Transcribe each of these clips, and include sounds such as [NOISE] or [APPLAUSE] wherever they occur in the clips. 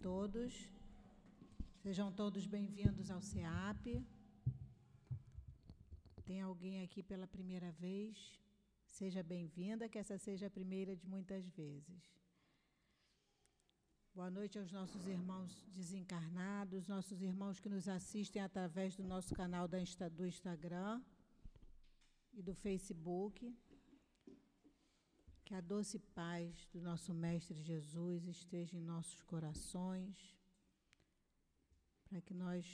todos. Sejam todos bem-vindos ao CEAP. Tem alguém aqui pela primeira vez? Seja bem-vinda, que essa seja a primeira de muitas vezes. Boa noite aos nossos irmãos desencarnados, nossos irmãos que nos assistem através do nosso canal do Instagram e do Facebook. Que a doce paz do nosso Mestre Jesus esteja em nossos corações, para que nós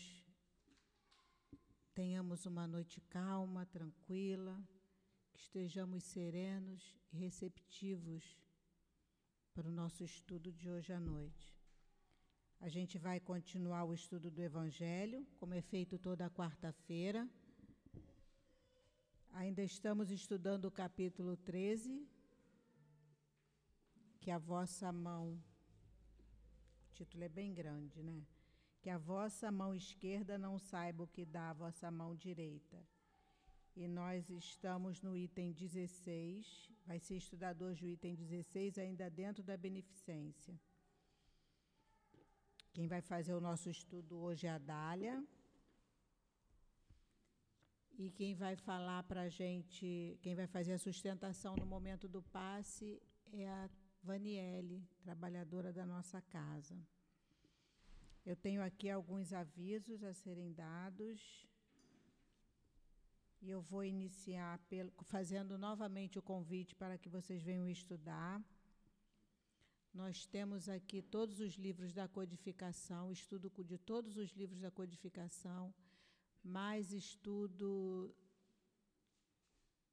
tenhamos uma noite calma, tranquila, que estejamos serenos e receptivos para o nosso estudo de hoje à noite. A gente vai continuar o estudo do Evangelho, como é feito toda quarta-feira. Ainda estamos estudando o capítulo 13, que a vossa mão, o título é bem grande, né? Que a vossa mão esquerda não saiba o que dá a vossa mão direita. E nós estamos no item 16, vai ser estudado hoje o item 16, ainda dentro da beneficência. Quem vai fazer o nosso estudo hoje é a Dália. E quem vai falar para a gente, quem vai fazer a sustentação no momento do passe é a Vaniele, trabalhadora da nossa casa. Eu tenho aqui alguns avisos a serem dados. E eu vou iniciar pelo, fazendo novamente o convite para que vocês venham estudar. Nós temos aqui todos os livros da codificação, estudo de todos os livros da codificação, mais estudo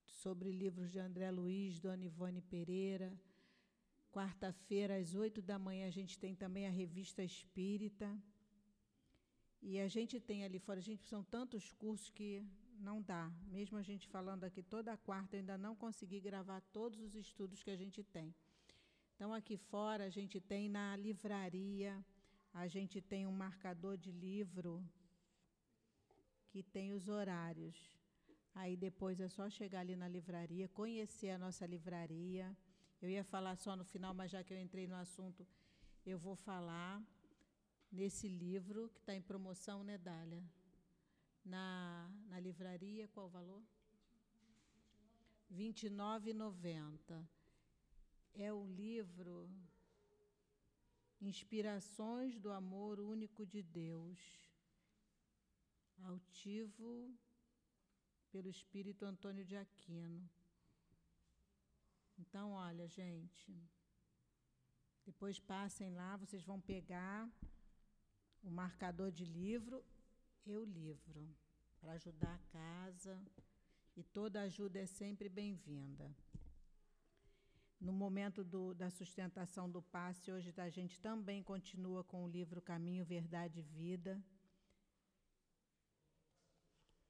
sobre livros de André Luiz, Dona Ivone Pereira, Quarta-feira, às oito da manhã, a gente tem também a revista Espírita. E a gente tem ali fora, a gente são tantos cursos que não dá. Mesmo a gente falando aqui toda quarta, eu ainda não consegui gravar todos os estudos que a gente tem. Então, aqui fora, a gente tem na livraria, a gente tem um marcador de livro que tem os horários. Aí depois é só chegar ali na livraria, conhecer a nossa livraria eu ia falar só no final, mas já que eu entrei no assunto, eu vou falar nesse livro que está em promoção, né, Dália? Na, na livraria, qual o valor? R$ 29,90. É o livro Inspirações do Amor Único de Deus, altivo pelo Espírito Antônio de Aquino. Então, olha, gente, depois passem lá, vocês vão pegar o marcador de livro e o livro para ajudar a casa. E toda ajuda é sempre bem-vinda. No momento do, da sustentação do passe, hoje a gente também continua com o livro Caminho, Verdade e Vida.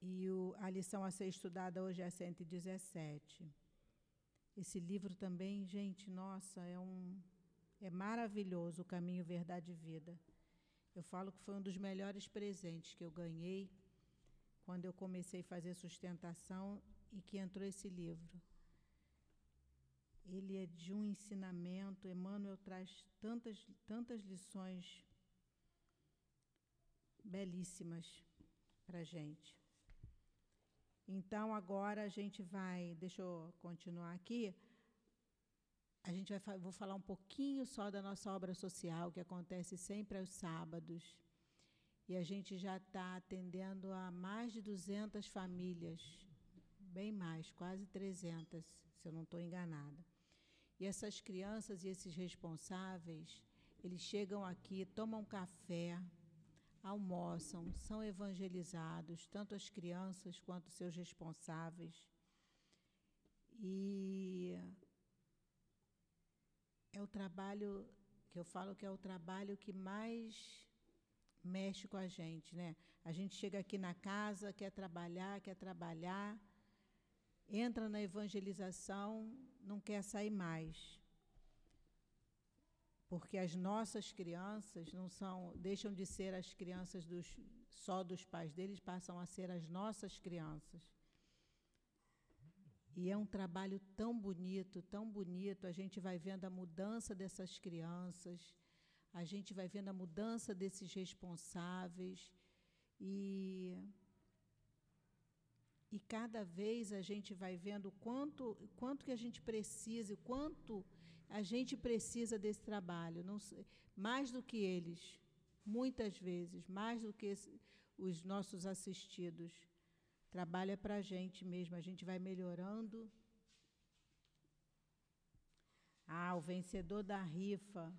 E o, a lição a ser estudada hoje é a 117. Esse livro também, gente, nossa, é um é maravilhoso o caminho verdade e vida. Eu falo que foi um dos melhores presentes que eu ganhei quando eu comecei a fazer sustentação e que entrou esse livro. Ele é de um ensinamento, Emmanuel traz tantas tantas lições belíssimas para gente. Então, agora a gente vai, deixa eu continuar aqui. A gente vai vou falar um pouquinho só da nossa obra social, que acontece sempre aos sábados. E a gente já está atendendo a mais de 200 famílias, bem mais, quase 300, se eu não estou enganada. E essas crianças e esses responsáveis, eles chegam aqui, tomam café, almoçam, são evangelizados, tanto as crianças quanto seus responsáveis. E é o trabalho que eu falo que é o trabalho que mais mexe com a gente, né? A gente chega aqui na casa, quer trabalhar, quer trabalhar, entra na evangelização, não quer sair mais porque as nossas crianças não são, deixam de ser as crianças dos, só dos pais deles, passam a ser as nossas crianças. E é um trabalho tão bonito, tão bonito. A gente vai vendo a mudança dessas crianças, a gente vai vendo a mudança desses responsáveis e e cada vez a gente vai vendo quanto quanto que a gente precisa, quanto a gente precisa desse trabalho, não mais do que eles, muitas vezes, mais do que os nossos assistidos. Trabalha para a gente mesmo, a gente vai melhorando. Ah, o vencedor da rifa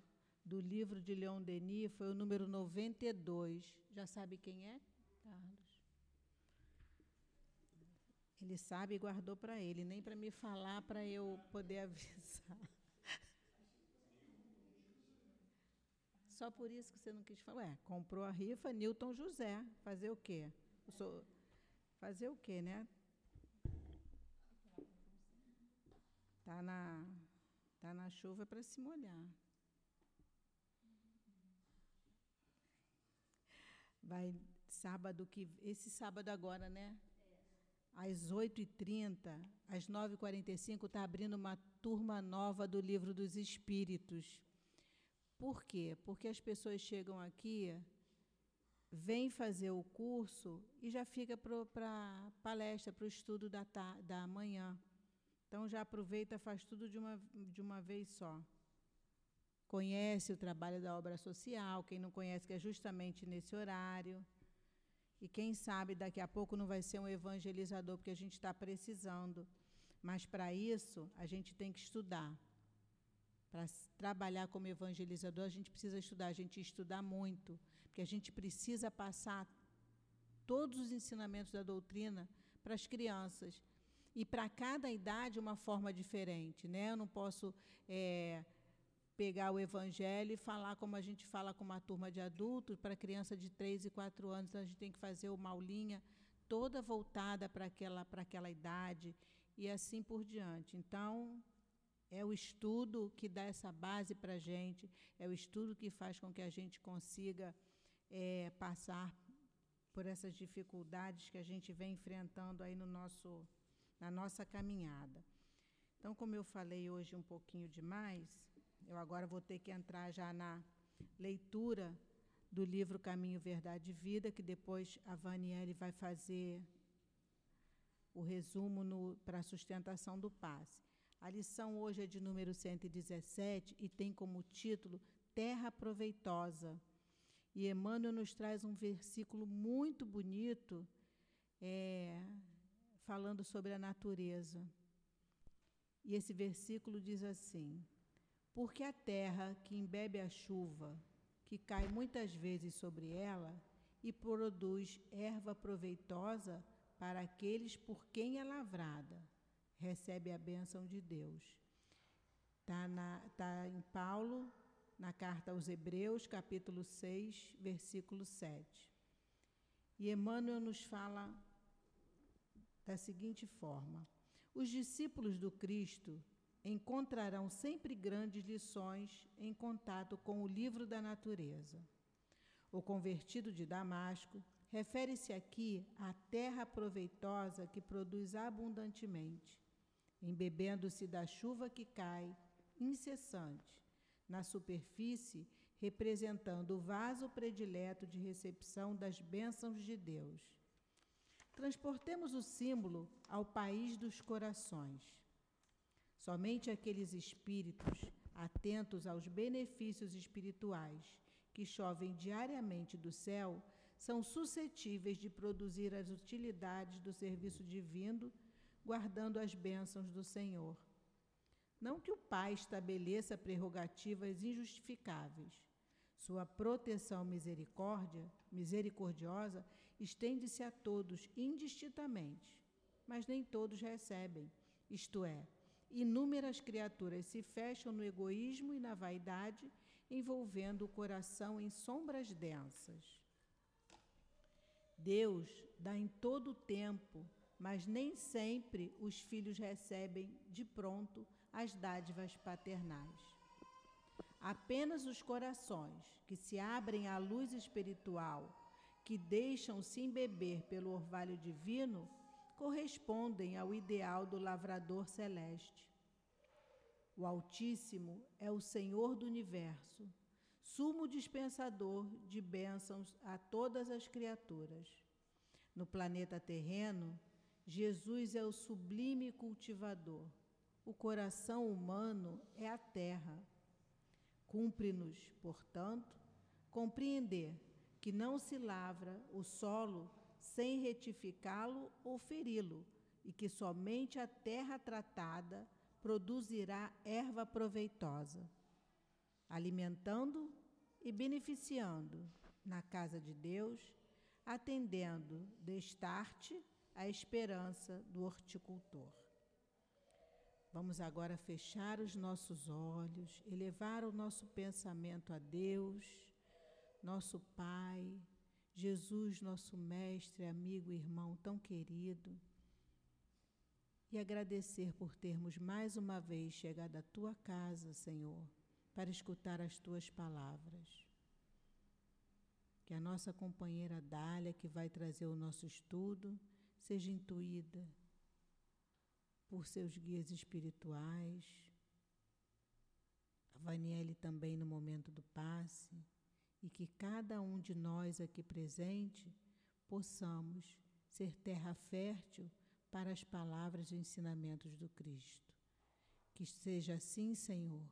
do livro de Leon Denis foi o número 92. Já sabe quem é, Carlos? Ele sabe e guardou para ele, nem para me falar, para eu poder [LAUGHS] avisar. Só por isso que você não quis falar. Ué, comprou a rifa, Newton José. Fazer o quê? Fazer o quê, né? Tá na, tá na chuva para se molhar. Vai sábado que esse sábado agora, né? Às 8h30, às 9h45, está abrindo uma turma nova do Livro dos Espíritos. Por quê? Porque as pessoas chegam aqui, vêm fazer o curso e já fica para palestra, para o estudo da, da manhã. Então já aproveita, faz tudo de uma, de uma vez só. Conhece o trabalho da obra social, quem não conhece, que é justamente nesse horário. E quem sabe daqui a pouco não vai ser um evangelizador, porque a gente está precisando. Mas para isso, a gente tem que estudar. Para trabalhar como evangelizador, a gente precisa estudar, a gente estudar muito, porque a gente precisa passar todos os ensinamentos da doutrina para as crianças. E para cada idade, uma forma diferente. Né? Eu não posso é, pegar o evangelho e falar como a gente fala com uma turma de adultos, para criança de 3 e 4 anos, então a gente tem que fazer uma aulinha toda voltada para aquela, aquela idade e assim por diante. Então, é o estudo que dá essa base para a gente, é o estudo que faz com que a gente consiga é, passar por essas dificuldades que a gente vem enfrentando aí no nosso, na nossa caminhada. Então, como eu falei hoje um pouquinho demais, eu agora vou ter que entrar já na leitura do livro Caminho, Verdade e Vida, que depois a Vaniele vai fazer o resumo para a sustentação do passe. A lição hoje é de número 117 e tem como título Terra Proveitosa. E Emmanuel nos traz um versículo muito bonito é, falando sobre a natureza. E esse versículo diz assim: Porque a terra que embebe a chuva, que cai muitas vezes sobre ela, e produz erva proveitosa para aqueles por quem é lavrada recebe a bênção de Deus. Está tá em Paulo, na carta aos Hebreus, capítulo 6, versículo 7. E Emmanuel nos fala da seguinte forma: os discípulos do Cristo encontrarão sempre grandes lições em contato com o livro da natureza. O convertido de Damasco refere-se aqui à terra proveitosa que produz abundantemente embebendo-se da chuva que cai, incessante, na superfície, representando o vaso predileto de recepção das bênçãos de Deus. Transportemos o símbolo ao país dos corações. Somente aqueles espíritos atentos aos benefícios espirituais que chovem diariamente do céu são suscetíveis de produzir as utilidades do serviço divino guardando as bênçãos do Senhor. Não que o Pai estabeleça prerrogativas injustificáveis. Sua proteção misericórdia, misericordiosa estende-se a todos indistintamente, mas nem todos recebem. Isto é, inúmeras criaturas se fecham no egoísmo e na vaidade, envolvendo o coração em sombras densas. Deus dá em todo o tempo mas nem sempre os filhos recebem de pronto as dádivas paternais. Apenas os corações que se abrem à luz espiritual, que deixam-se embeber pelo orvalho divino, correspondem ao ideal do lavrador celeste. O Altíssimo é o Senhor do universo. sumo dispensador de bênçãos a todas as criaturas. No planeta terreno, Jesus é o sublime cultivador. O coração humano é a terra. Cumpre-nos, portanto, compreender que não se lavra o solo sem retificá-lo ou feri-lo, e que somente a terra tratada produzirá erva proveitosa, alimentando e beneficiando na casa de Deus, atendendo destarte a esperança do horticultor. Vamos agora fechar os nossos olhos, elevar o nosso pensamento a Deus, nosso Pai, Jesus, nosso mestre, amigo, irmão tão querido, e agradecer por termos mais uma vez chegado à tua casa, Senhor, para escutar as tuas palavras. Que a nossa companheira Dália, que vai trazer o nosso estudo, seja intuída por seus guias espirituais, a Vaniele também no momento do passe, e que cada um de nós aqui presente possamos ser terra fértil para as palavras e ensinamentos do Cristo. Que seja assim, Senhor,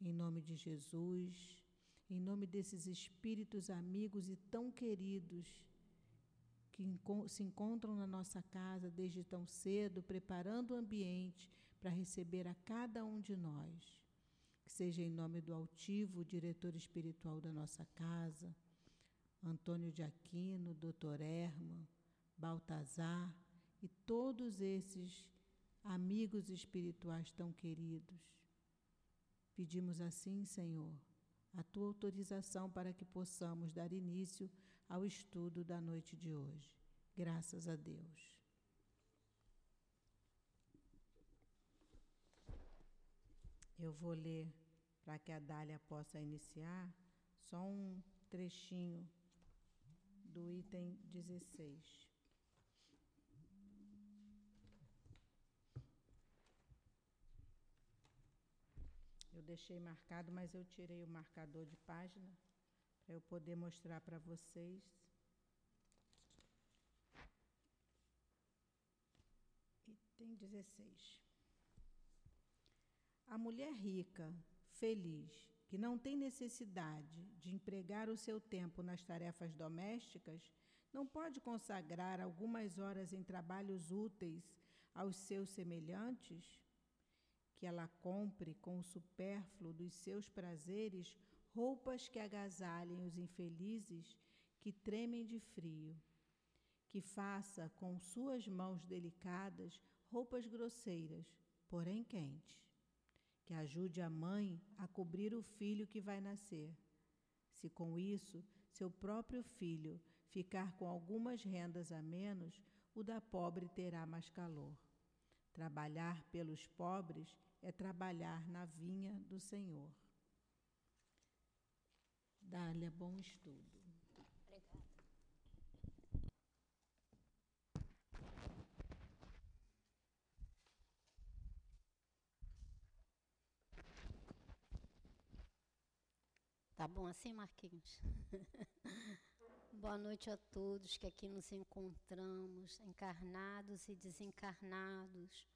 em nome de Jesus, em nome desses espíritos amigos e tão queridos que se encontram na nossa casa desde tão cedo, preparando o ambiente para receber a cada um de nós. Que seja em nome do altivo, diretor espiritual da nossa casa, Antônio de Aquino, Doutor Erma, Baltazar e todos esses amigos espirituais tão queridos. Pedimos assim, Senhor, a tua autorização para que possamos dar início ao estudo da noite de hoje. Graças a Deus. Eu vou ler para que a Dália possa iniciar só um trechinho do item 16. Eu deixei marcado, mas eu tirei o marcador de página para eu poder mostrar para vocês. Item 16. A mulher rica, feliz, que não tem necessidade de empregar o seu tempo nas tarefas domésticas, não pode consagrar algumas horas em trabalhos úteis aos seus semelhantes? Que ela compre com o supérfluo dos seus prazeres roupas que agasalhem os infelizes que tremem de frio, que faça com suas mãos delicadas roupas grosseiras, porém quentes, que ajude a mãe a cobrir o filho que vai nascer. Se com isso seu próprio filho ficar com algumas rendas a menos, o da pobre terá mais calor. Trabalhar pelos pobres é trabalhar na vinha do Senhor. Dália, bom estudo. Obrigada. Tá bom assim, Marquinhos? [LAUGHS] Boa noite a todos que aqui nos encontramos, encarnados e desencarnados,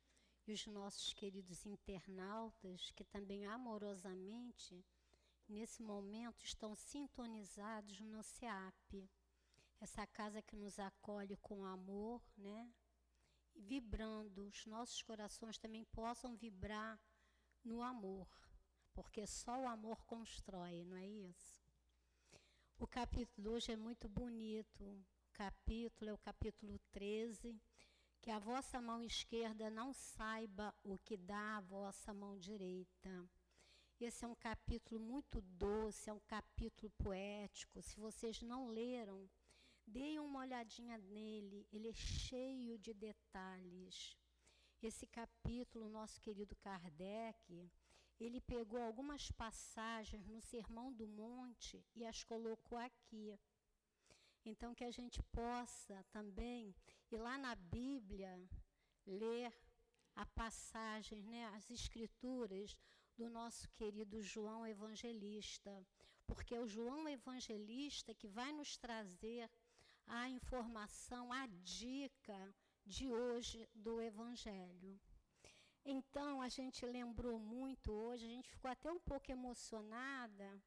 e os nossos queridos internautas que também amorosamente nesse momento estão sintonizados no SEAP, essa casa que nos acolhe com amor, né? E vibrando, os nossos corações também possam vibrar no amor, porque só o amor constrói, não é isso? O capítulo hoje é muito bonito. O capítulo é o capítulo 13, que a vossa mão esquerda não saiba o que dá a vossa mão direita. Esse é um capítulo muito doce, é um capítulo poético. Se vocês não leram, deem uma olhadinha nele, ele é cheio de detalhes. Esse capítulo, nosso querido Kardec, ele pegou algumas passagens no Sermão do Monte e as colocou aqui. Então, que a gente possa também ir lá na Bíblia, ler a passagem, né, as escrituras do nosso querido João Evangelista, porque é o João Evangelista que vai nos trazer a informação, a dica de hoje do Evangelho. Então, a gente lembrou muito hoje, a gente ficou até um pouco emocionada,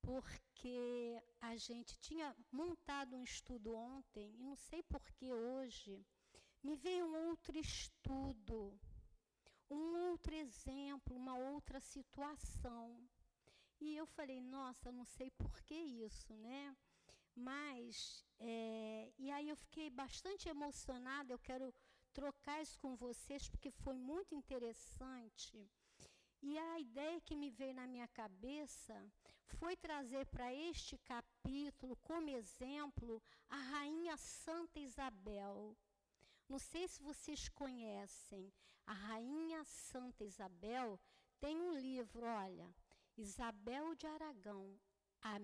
porque a gente tinha montado um estudo ontem, e não sei por que hoje, me veio um outro estudo, um outro exemplo, uma outra situação. E eu falei, nossa, não sei por que isso, né? Mas, é, e aí eu fiquei bastante emocionada, eu quero trocar isso com vocês, porque foi muito interessante. E a ideia que me veio na minha cabeça foi trazer para este capítulo, como exemplo, a Rainha Santa Isabel. Não sei se vocês conhecem, a Rainha Santa Isabel tem um livro, olha, Isabel de Aragão, a,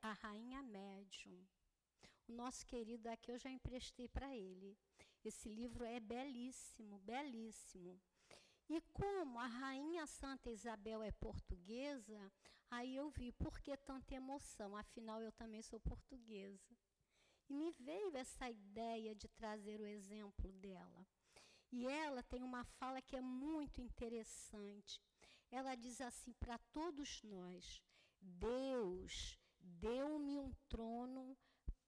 a Rainha Médium. O nosso querido aqui eu já emprestei para ele. Esse livro é belíssimo, belíssimo. E como a Rainha Santa Isabel é portuguesa, aí eu vi por que tanta emoção, afinal eu também sou portuguesa. E me veio essa ideia de trazer o exemplo dela. E ela tem uma fala que é muito interessante. Ela diz assim para todos nós: Deus deu-me um trono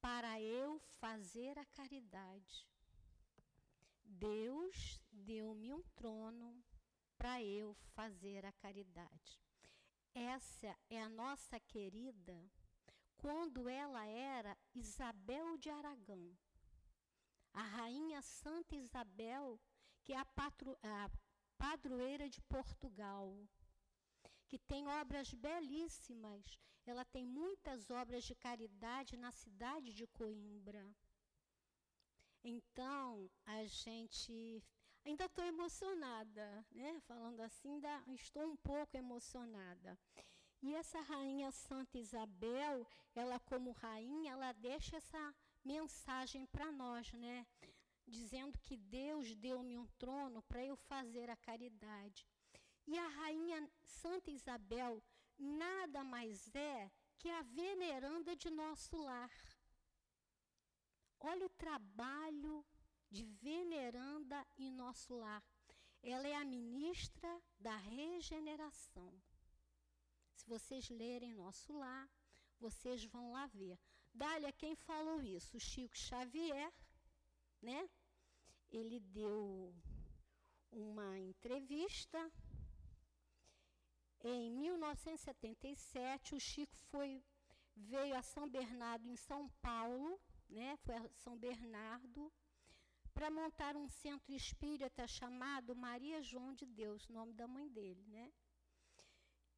para eu fazer a caridade. Deus deu-me um trono para eu fazer a caridade. Essa é a nossa querida, quando ela era Isabel de Aragão, a rainha Santa Isabel, que é a, patro, a padroeira de Portugal, que tem obras belíssimas. Ela tem muitas obras de caridade na cidade de Coimbra. Então, a gente. Ainda estou emocionada, né? Falando assim, ainda estou um pouco emocionada. E essa rainha Santa Isabel, ela como rainha, ela deixa essa mensagem para nós, né? Dizendo que Deus deu-me um trono para eu fazer a caridade. E a rainha Santa Isabel nada mais é que a veneranda de nosso lar. Olha o trabalho de veneranda em nosso lar. Ela é a ministra da regeneração. Se vocês lerem nosso lar, vocês vão lá ver. Dália, quem falou isso? O Chico Xavier, né? Ele deu uma entrevista. Em 1977, o Chico foi, veio a São Bernardo, em São Paulo, né, foi a São Bernardo, para montar um centro espírita chamado Maria João de Deus, nome da mãe dele. Né?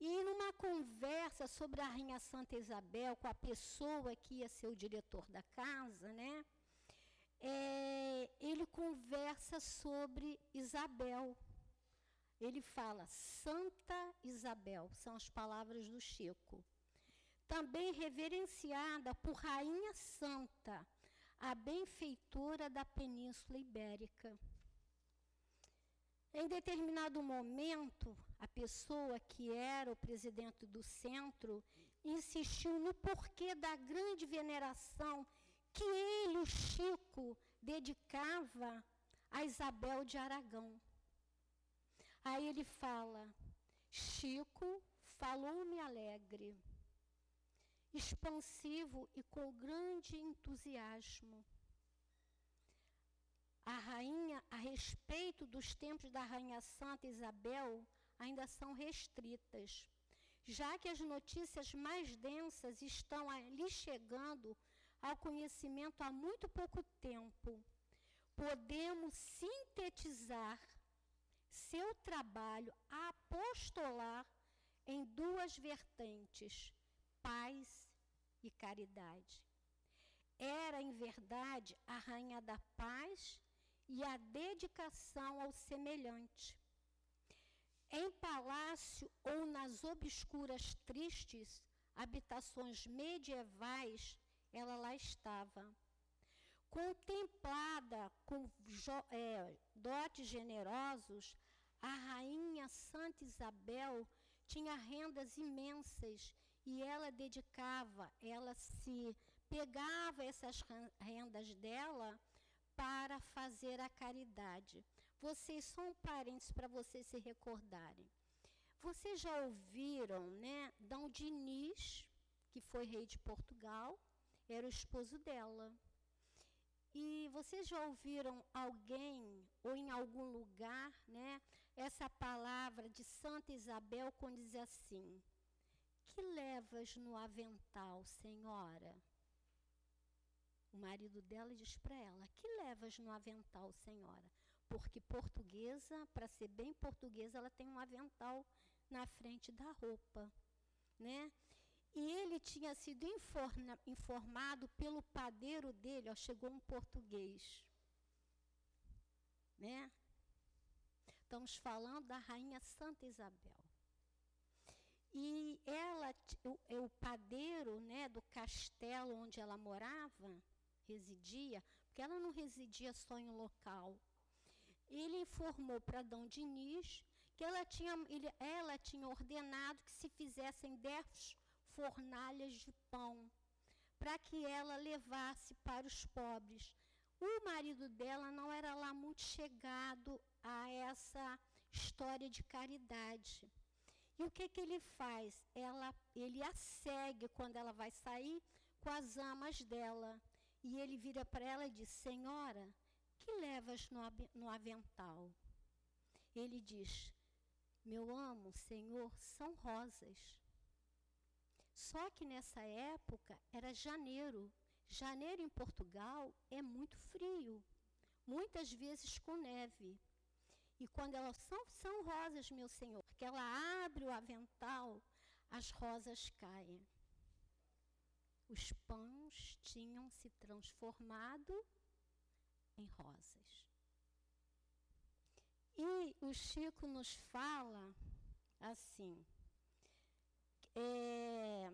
E numa conversa sobre a Rainha Santa Isabel com a pessoa que ia ser o diretor da casa, né? É, ele conversa sobre Isabel. Ele fala Santa Isabel, são as palavras do Chico também reverenciada por Rainha Santa, a benfeitora da Península Ibérica. Em determinado momento, a pessoa que era o presidente do centro insistiu no porquê da grande veneração que ele, o Chico, dedicava a Isabel de Aragão. Aí ele fala: Chico falou-me alegre expansivo e com grande entusiasmo. A rainha, a respeito dos tempos da rainha Santa Isabel, ainda são restritas, já que as notícias mais densas estão ali chegando ao conhecimento há muito pouco tempo. Podemos sintetizar seu trabalho apostolar em duas vertentes: paz e caridade. Era, em verdade, a rainha da paz e a dedicação ao semelhante. Em palácio ou nas obscuras tristes habitações medievais, ela lá estava. Contemplada com é, dotes generosos, a rainha Santa Isabel tinha rendas imensas e ela dedicava, ela se pegava essas rendas dela para fazer a caridade. Vocês são parentes para vocês se recordarem. Vocês já ouviram, né, Dom Diniz, que foi rei de Portugal, era o esposo dela. E vocês já ouviram alguém ou em algum lugar, né, essa palavra de Santa Isabel quando diz assim: "Que levas no avental, senhora?" O marido dela diz para ela: "Que levas no avental, senhora?" Porque portuguesa, para ser bem portuguesa, ela tem um avental na frente da roupa, né? E ele tinha sido informa, informado pelo padeiro dele, ó, chegou um português, né? Estamos falando da rainha Santa Isabel. E ela, o, o padeiro, né, do castelo onde ela morava, residia, porque ela não residia só em um local. Ele informou para Dom Diniz que ela tinha, ele, ela tinha ordenado que se fizessem dez fornalhas de pão, para que ela levasse para os pobres. O marido dela não era lá muito chegado a essa história de caridade. E o que, que ele faz? Ela, ele a segue quando ela vai sair com as amas dela. E ele vira para ela e diz: Senhora, que levas no, no avental? Ele diz: meu amo, Senhor, são rosas. Só que nessa época era janeiro. Janeiro em Portugal é muito frio, muitas vezes com neve. E quando elas são, são rosas, meu Senhor, que ela abre o avental, as rosas caem. Os pães tinham se transformado em rosas. E o Chico nos fala assim. É,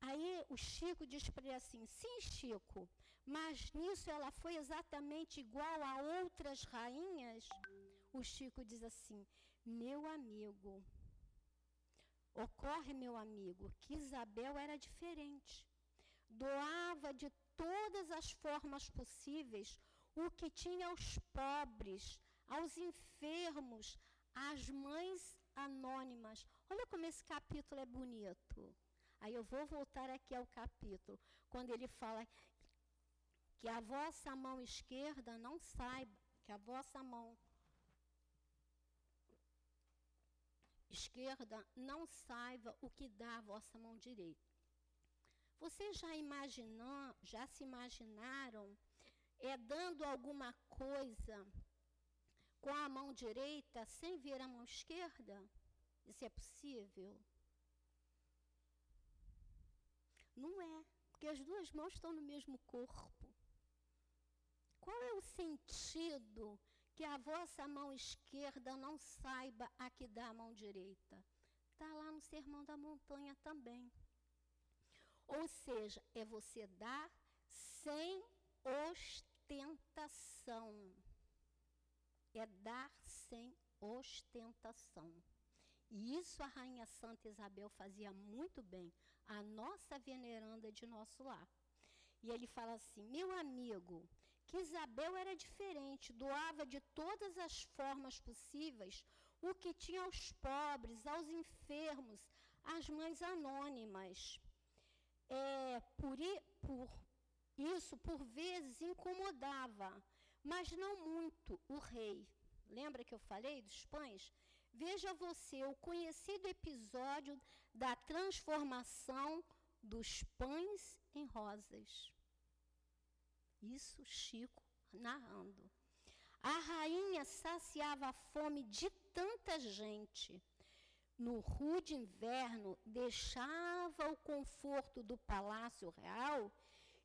aí o Chico diz para ele assim: sim, Chico, mas nisso ela foi exatamente igual a outras rainhas. O Chico diz assim: meu amigo, ocorre, meu amigo, que Isabel era diferente. Doava de todas as formas possíveis o que tinha aos pobres, aos enfermos, às mães anônimas. Olha como esse capítulo é bonito. Aí eu vou voltar aqui ao capítulo, quando ele fala que a vossa mão esquerda não saiba, que a vossa mão esquerda não saiba o que dá a vossa mão direita. Vocês já imaginam, já se imaginaram é dando alguma coisa com a mão direita sem ver a mão esquerda? Isso é possível? Não é, porque as duas mãos estão no mesmo corpo. Qual é o sentido que a vossa mão esquerda não saiba a que dá a mão direita? Está lá no Sermão da Montanha também. Ou seja, é você dar sem ostentação é dar sem ostentação. E isso a Rainha Santa Isabel fazia muito bem, a nossa veneranda de nosso lar. E ele fala assim: meu amigo, que Isabel era diferente, doava de todas as formas possíveis o que tinha aos pobres, aos enfermos, às mães anônimas. É, por, por isso, por vezes, incomodava mas não muito o rei. Lembra que eu falei dos pães? Veja você o conhecido episódio da transformação dos pães em rosas. Isso Chico narrando. A rainha saciava a fome de tanta gente. No rude inverno, deixava o conforto do palácio real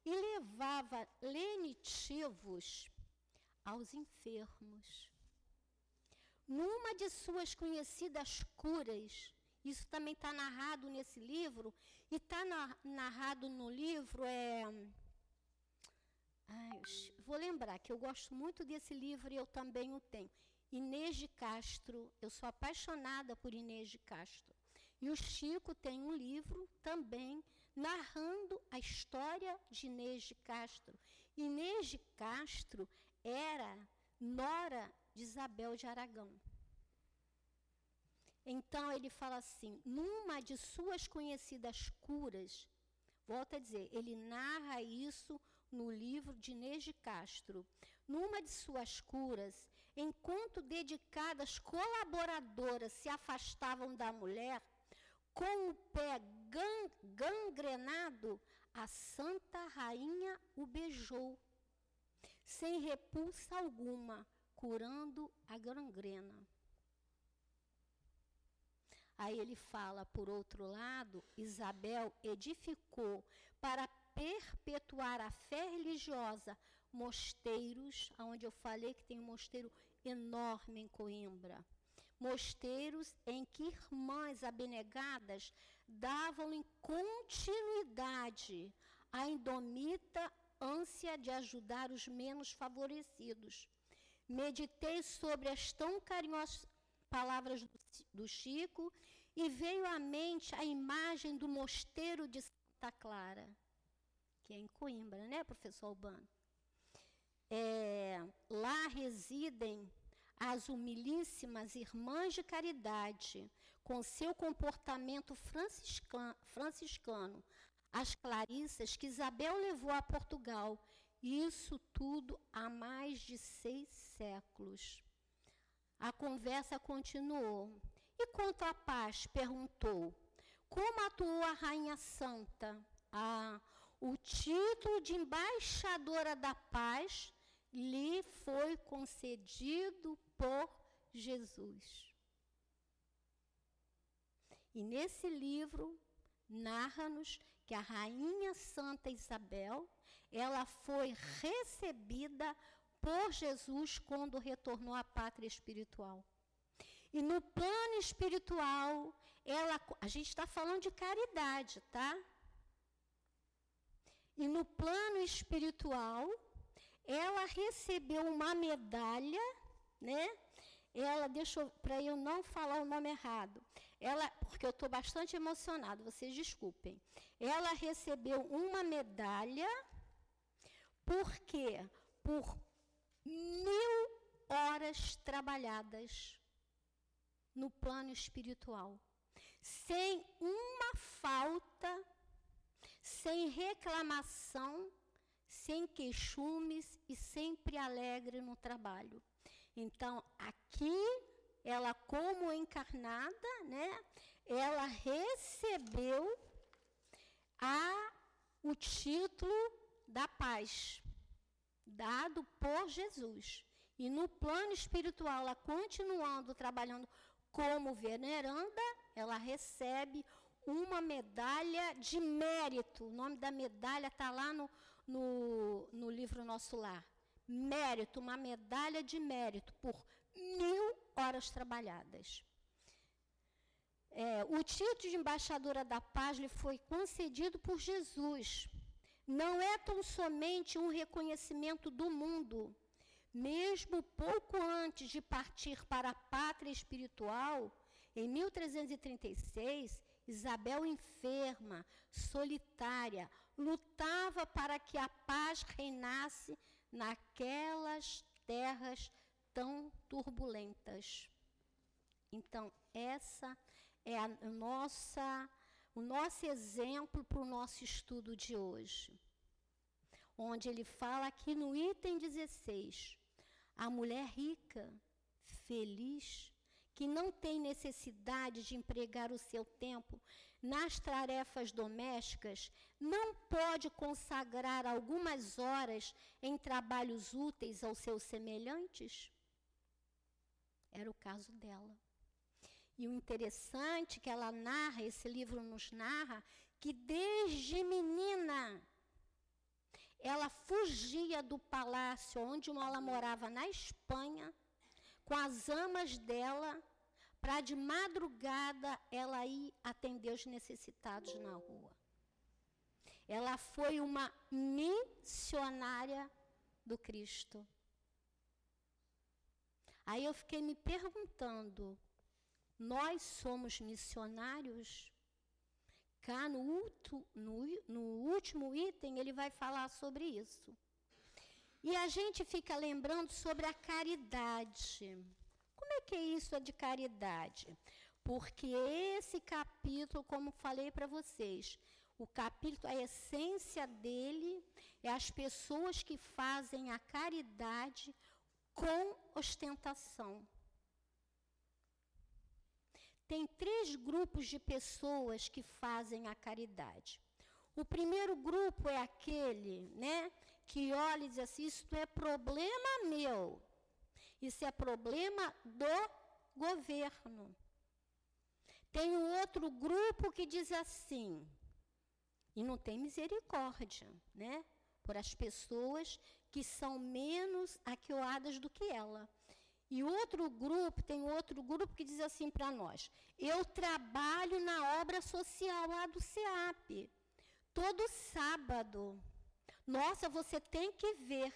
e levava lenitivos aos enfermos. Numa de suas conhecidas curas, isso também está narrado nesse livro, e está na, narrado no livro, é. Ai, vou lembrar que eu gosto muito desse livro e eu também o tenho. Inês de Castro, eu sou apaixonada por Inês de Castro. E o Chico tem um livro também narrando a história de Inês de Castro. Inês de Castro era nora de Isabel de Aragão. Então ele fala assim: numa de suas conhecidas curas, volta a dizer, ele narra isso no livro de Inês de Castro. Numa de suas curas, enquanto dedicadas colaboradoras se afastavam da mulher, com o pé gangrenado, a santa rainha o beijou, sem repulsa alguma, curando a gangrena. Aí ele fala, por outro lado, Isabel edificou para perpetuar a fé religiosa mosteiros, onde eu falei que tem um mosteiro enorme em Coimbra. Mosteiros em que irmãs abnegadas davam em continuidade a indomita ânsia de ajudar os menos favorecidos. Meditei sobre as tão carinhosas palavras do, do Chico e veio à mente a imagem do mosteiro de Santa Clara, que é em Coimbra, né, professor Albano? É, lá residem as humilíssimas irmãs de caridade, com seu comportamento franciscano, as Clarissas que Isabel levou a Portugal, isso tudo há mais de seis séculos. A conversa continuou. E quanto à paz? perguntou. Como atuou a Rainha Santa? Ah, o título de embaixadora da paz lhe foi concedido por Jesus. E nesse livro narra-nos que a rainha Santa Isabel, ela foi recebida por Jesus quando retornou à pátria espiritual. E no plano espiritual, ela, a gente está falando de caridade, tá? E no plano espiritual, ela recebeu uma medalha, né? Ela deixou para eu não falar o nome errado. Ela, porque eu estou bastante emocionada, vocês desculpem. Ela recebeu uma medalha porque por mil horas trabalhadas no plano espiritual, sem uma falta, sem reclamação, sem queixumes e sempre alegre no trabalho. Então, aqui, ela como encarnada, né, ela recebeu a, o título da paz, dado por Jesus. E no plano espiritual, ela continuando trabalhando como veneranda, ela recebe uma medalha de mérito. O nome da medalha está lá no, no, no livro Nosso Lar. Mérito, uma medalha de mérito por mil horas trabalhadas. É, o título de embaixadora da paz lhe foi concedido por Jesus. Não é tão somente um reconhecimento do mundo. Mesmo pouco antes de partir para a pátria espiritual, em 1336, Isabel enferma, solitária, lutava para que a paz reinasse naquelas terras tão turbulentas. Então, essa é a nossa, o nosso exemplo para o nosso estudo de hoje. Onde ele fala aqui no item 16, a mulher rica, feliz, que não tem necessidade de empregar o seu tempo nas tarefas domésticas, não pode consagrar algumas horas em trabalhos úteis aos seus semelhantes? Era o caso dela. E o interessante que ela narra, esse livro nos narra, que desde menina ela fugia do palácio onde ela morava na Espanha com as amas dela para de madrugada ela ir atender os necessitados na rua. Ela foi uma missionária do Cristo. Aí eu fiquei me perguntando nós somos missionários? Cá no, no, no último item, ele vai falar sobre isso. E a gente fica lembrando sobre a caridade. Como é que é isso de caridade? Porque esse capítulo, como falei para vocês, o capítulo, a essência dele é as pessoas que fazem a caridade com ostentação. Tem três grupos de pessoas que fazem a caridade. O primeiro grupo é aquele, né, que olha e diz assim: Isso é problema meu, isso é problema do governo. Tem um outro grupo que diz assim, e não tem misericórdia, né? Por as pessoas que são menos aquioadas do que ela. E outro grupo, tem outro grupo que diz assim para nós: eu trabalho na obra social lá do SEAP, todo sábado. Nossa, você tem que ver.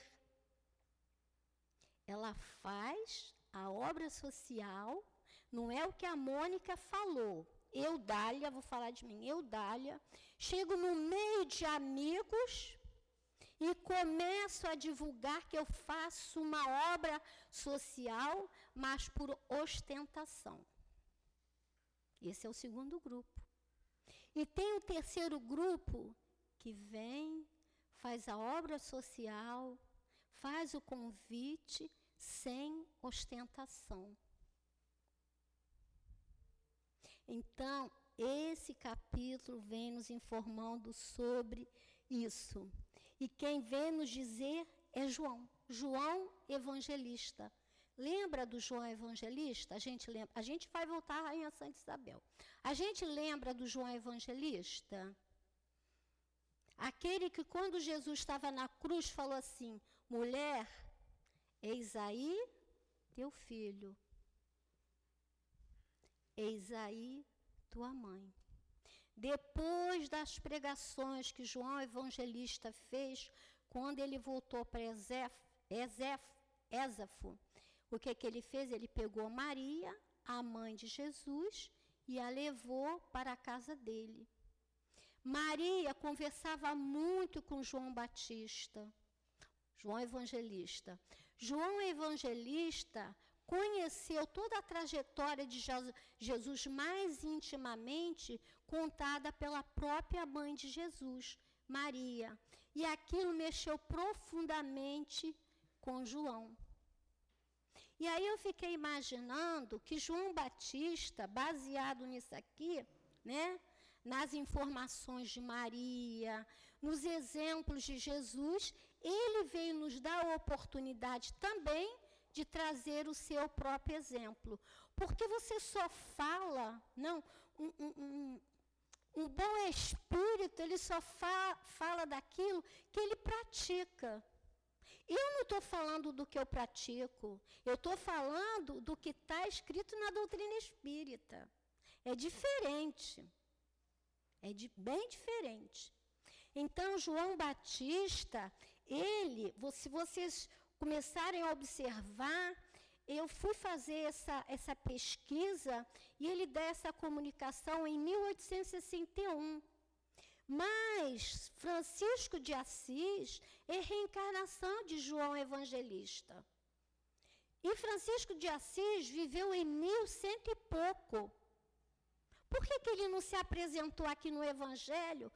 Ela faz a obra social, não é o que a Mônica falou. Eu, Dália, vou falar de mim, eu, Dália, chego no meio de amigos e começo a divulgar que eu faço uma obra social, mas por ostentação. Esse é o segundo grupo. E tem o terceiro grupo que vem, faz a obra social, faz o convite sem ostentação. Então, esse capítulo vem nos informando sobre isso. E quem vem nos dizer é João, João Evangelista. Lembra do João Evangelista? A gente lembra. A gente vai voltar à Rainha Santa Isabel. A gente lembra do João Evangelista? Aquele que, quando Jesus estava na cruz, falou assim: mulher, eis aí teu filho, eis aí tua mãe. Depois das pregações que João Evangelista fez, quando ele voltou para Ézafo, o que, que ele fez? Ele pegou Maria, a mãe de Jesus, e a levou para a casa dele. Maria conversava muito com João Batista, João Evangelista. João Evangelista conheceu toda a trajetória de Jesus mais intimamente, contada pela própria mãe de Jesus, Maria. E aquilo mexeu profundamente com João. E aí eu fiquei imaginando que João Batista, baseado nisso aqui, né, nas informações de Maria, nos exemplos de Jesus, ele veio nos dar a oportunidade também de trazer o seu próprio exemplo. Porque você só fala, não, um, um, um, um bom espírito, ele só fa fala daquilo que ele pratica. Eu não estou falando do que eu pratico, eu estou falando do que está escrito na doutrina espírita. É diferente. É de, bem diferente. Então, João Batista, ele, se vocês começarem a observar, eu fui fazer essa, essa pesquisa e ele dá essa comunicação em 1861. Mas Francisco de Assis é reencarnação de João Evangelista. E Francisco de Assis viveu em mil cento e pouco. Por que, que ele não se apresentou aqui no Evangelho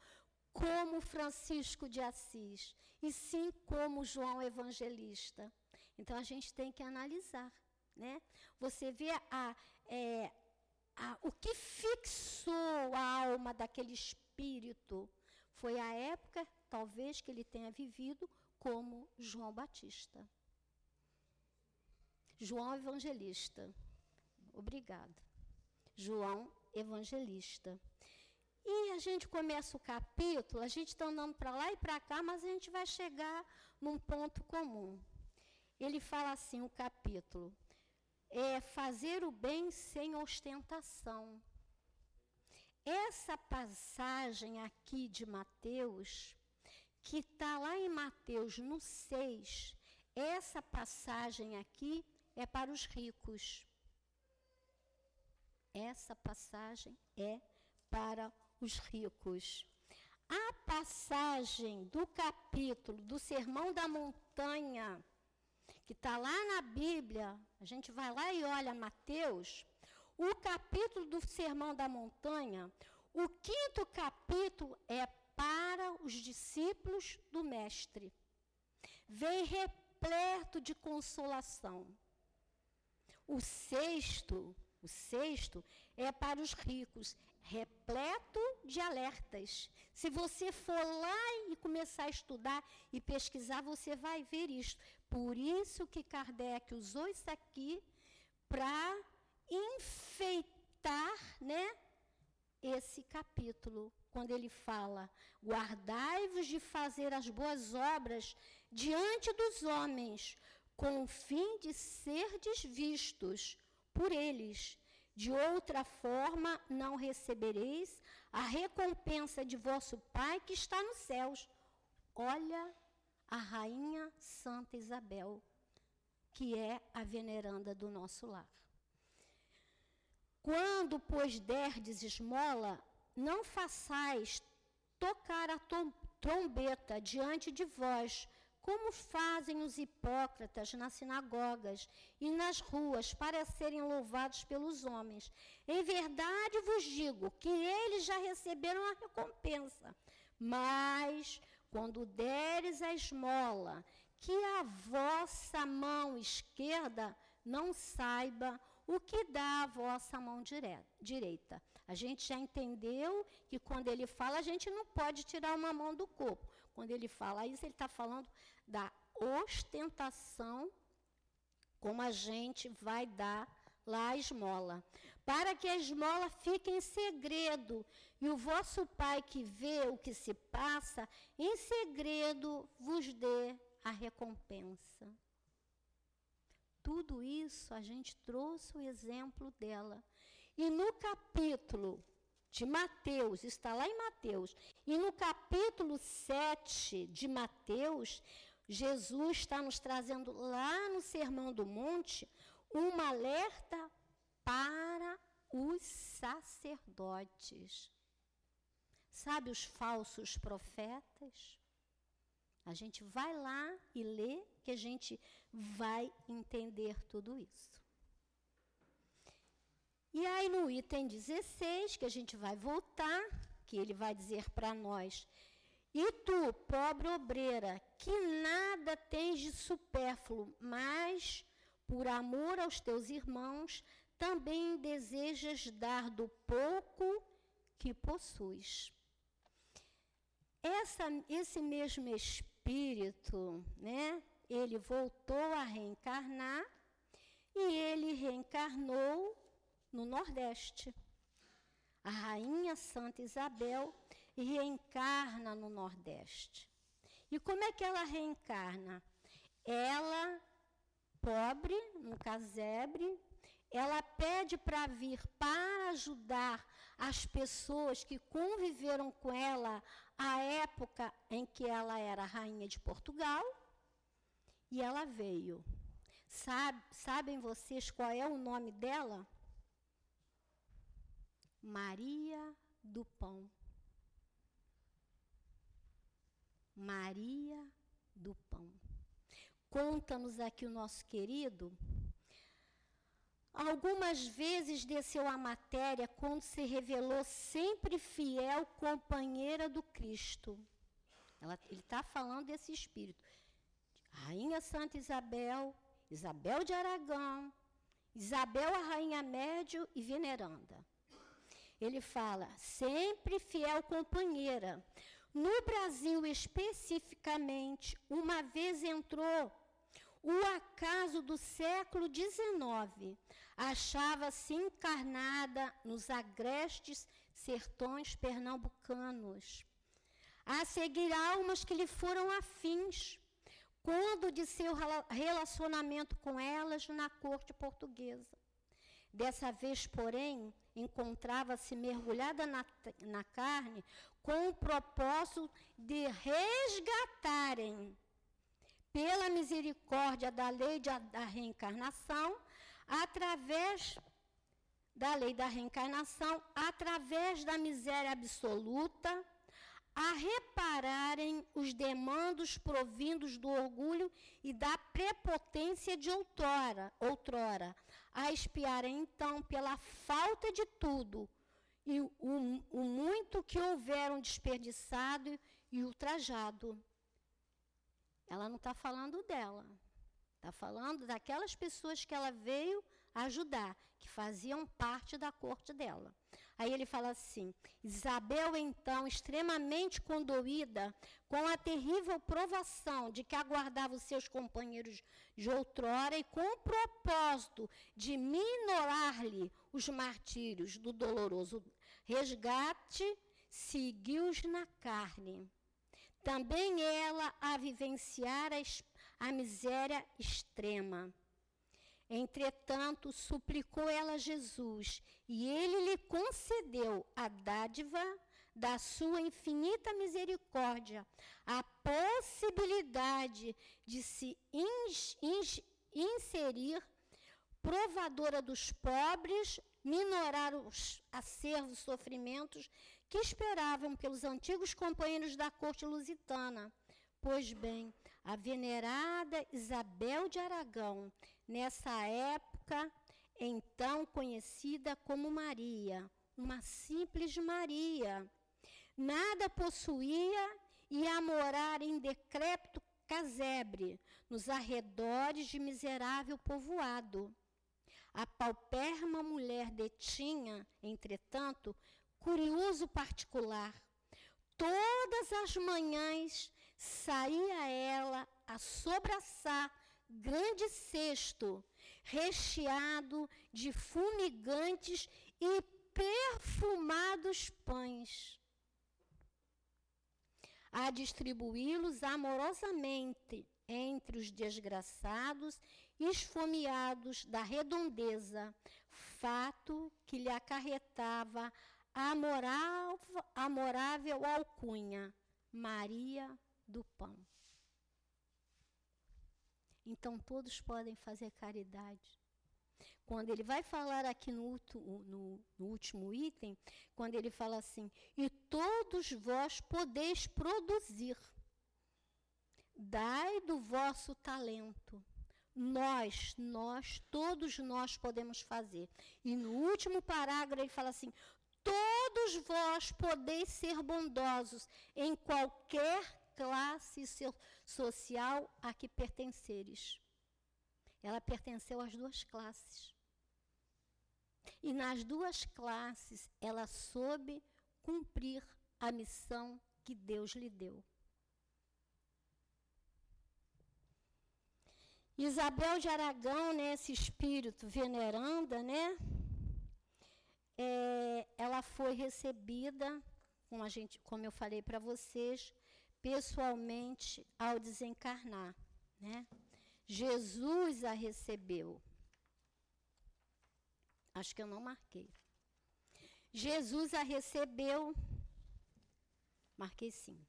como Francisco de Assis, e sim como João Evangelista? Então a gente tem que analisar. Né? Você vê a, é, a, o que fixou a alma daquele espírito foi a época, talvez, que ele tenha vivido como João Batista. João Evangelista. Obrigada. João evangelista. E a gente começa o capítulo, a gente está andando para lá e para cá, mas a gente vai chegar num ponto comum. Ele fala assim: o capítulo é fazer o bem sem ostentação. Essa passagem aqui de Mateus, que está lá em Mateus no 6, essa passagem aqui é para os ricos. Essa passagem é para os ricos. A passagem do capítulo do Sermão da Montanha, que está lá na Bíblia, a gente vai lá e olha Mateus, o capítulo do Sermão da Montanha, o quinto capítulo é para os discípulos do Mestre. Vem repleto de consolação. O sexto, o sexto é para os ricos, repleto de alertas. Se você for lá e começar a estudar e pesquisar, você vai ver isto. Por isso que Kardec usou isso aqui para enfeitar, né, esse capítulo, quando ele fala: "Guardai-vos de fazer as boas obras diante dos homens, com o fim de serdes vistos por eles. De outra forma, não recebereis a recompensa de vosso Pai que está nos céus. Olha a rainha Santa Isabel, que é a veneranda do nosso lar. Quando, pois, derdes esmola, não façais tocar a trombeta diante de vós, como fazem os hipócritas nas sinagogas e nas ruas para serem louvados pelos homens. Em verdade vos digo que eles já receberam a recompensa. Mas, quando deres a esmola, que a vossa mão esquerda não saiba o que dá a vossa mão direita. A gente já entendeu que quando ele fala, a gente não pode tirar uma mão do corpo. Quando ele fala isso, ele está falando da ostentação, como a gente vai dar lá a esmola. Para que a esmola fique em segredo, e o vosso Pai que vê o que se passa, em segredo vos dê a recompensa. Tudo isso a gente trouxe o exemplo dela. E no capítulo de Mateus, está lá em Mateus, e no capítulo 7 de Mateus, Jesus está nos trazendo lá no Sermão do Monte um alerta para os sacerdotes. Sabe os falsos profetas? A gente vai lá e lê que a gente vai entender tudo isso. E aí no item 16, que a gente vai voltar, que ele vai dizer para nós e tu, pobre obreira, que nada tens de supérfluo, mas, por amor aos teus irmãos, também desejas dar do pouco que possuis. Essa, esse mesmo espírito, né, ele voltou a reencarnar e ele reencarnou no Nordeste. A rainha Santa Isabel reencarna no Nordeste. E como é que ela reencarna? Ela, pobre, no casebre, ela pede para vir para ajudar as pessoas que conviveram com ela à época em que ela era rainha de Portugal. E ela veio. Sabe, sabem vocês qual é o nome dela? Maria do Pão. Maria do Pão. Conta-nos aqui o nosso querido. Algumas vezes desceu a matéria quando se revelou sempre fiel companheira do Cristo. Ela, ele está falando desse espírito. Rainha Santa Isabel, Isabel de Aragão, Isabel a Rainha Médio e Veneranda. Ele fala, sempre fiel companheira. No Brasil, especificamente, uma vez entrou o acaso do século XIX. Achava-se encarnada nos agrestes sertões pernambucanos. A seguir, almas que lhe foram afins, quando de seu relacionamento com elas na corte portuguesa. Dessa vez, porém, encontrava-se mergulhada na, na carne com o propósito de resgatarem, pela misericórdia da lei de, da reencarnação, através da lei da reencarnação através da miséria absoluta a repararem os demandos provindos do orgulho e da prepotência de outrora, outrora a espiarem então pela falta de tudo e o, o muito que houveram desperdiçado e ultrajado. Ela não está falando dela, está falando daquelas pessoas que ela veio ajudar, que faziam parte da corte dela. Aí ele fala assim: Isabel, então, extremamente condoída com a terrível provação de que aguardava os seus companheiros de outrora e com o propósito de minorar-lhe os martírios do doloroso resgate, seguiu-os na carne. Também ela a vivenciar a, a miséria extrema Entretanto, suplicou ela Jesus, e ele lhe concedeu a dádiva da sua infinita misericórdia, a possibilidade de se inserir, provadora dos pobres, minorar os acervos sofrimentos que esperavam pelos antigos companheiros da corte lusitana. Pois bem, a venerada Isabel de Aragão nessa época, então conhecida como Maria, uma simples Maria. Nada possuía e a morar em decrépito casebre, nos arredores de miserável povoado. A pauperma mulher detinha, entretanto, curioso particular. Todas as manhãs saía ela a sobraçar grande cesto, recheado de fumigantes e perfumados pães, a distribuí-los amorosamente entre os desgraçados esfomeados da redondeza, fato que lhe acarretava a amorável alcunha, Maria do Pão. Então todos podem fazer caridade. Quando ele vai falar aqui no, no, no, último item, quando ele fala assim: E todos vós podeis produzir, dai do vosso talento. Nós, nós, todos nós podemos fazer. E no último parágrafo ele fala assim: Todos vós podeis ser bondosos em qualquer classe social a que pertenceres. Ela pertenceu às duas classes. E nas duas classes ela soube cumprir a missão que Deus lhe deu. Isabel de Aragão, né, esse espírito veneranda, né, é, ela foi recebida, como, a gente, como eu falei para vocês, pessoalmente ao desencarnar. Né? Jesus a recebeu. Acho que eu não marquei. Jesus a recebeu. Marquei sim.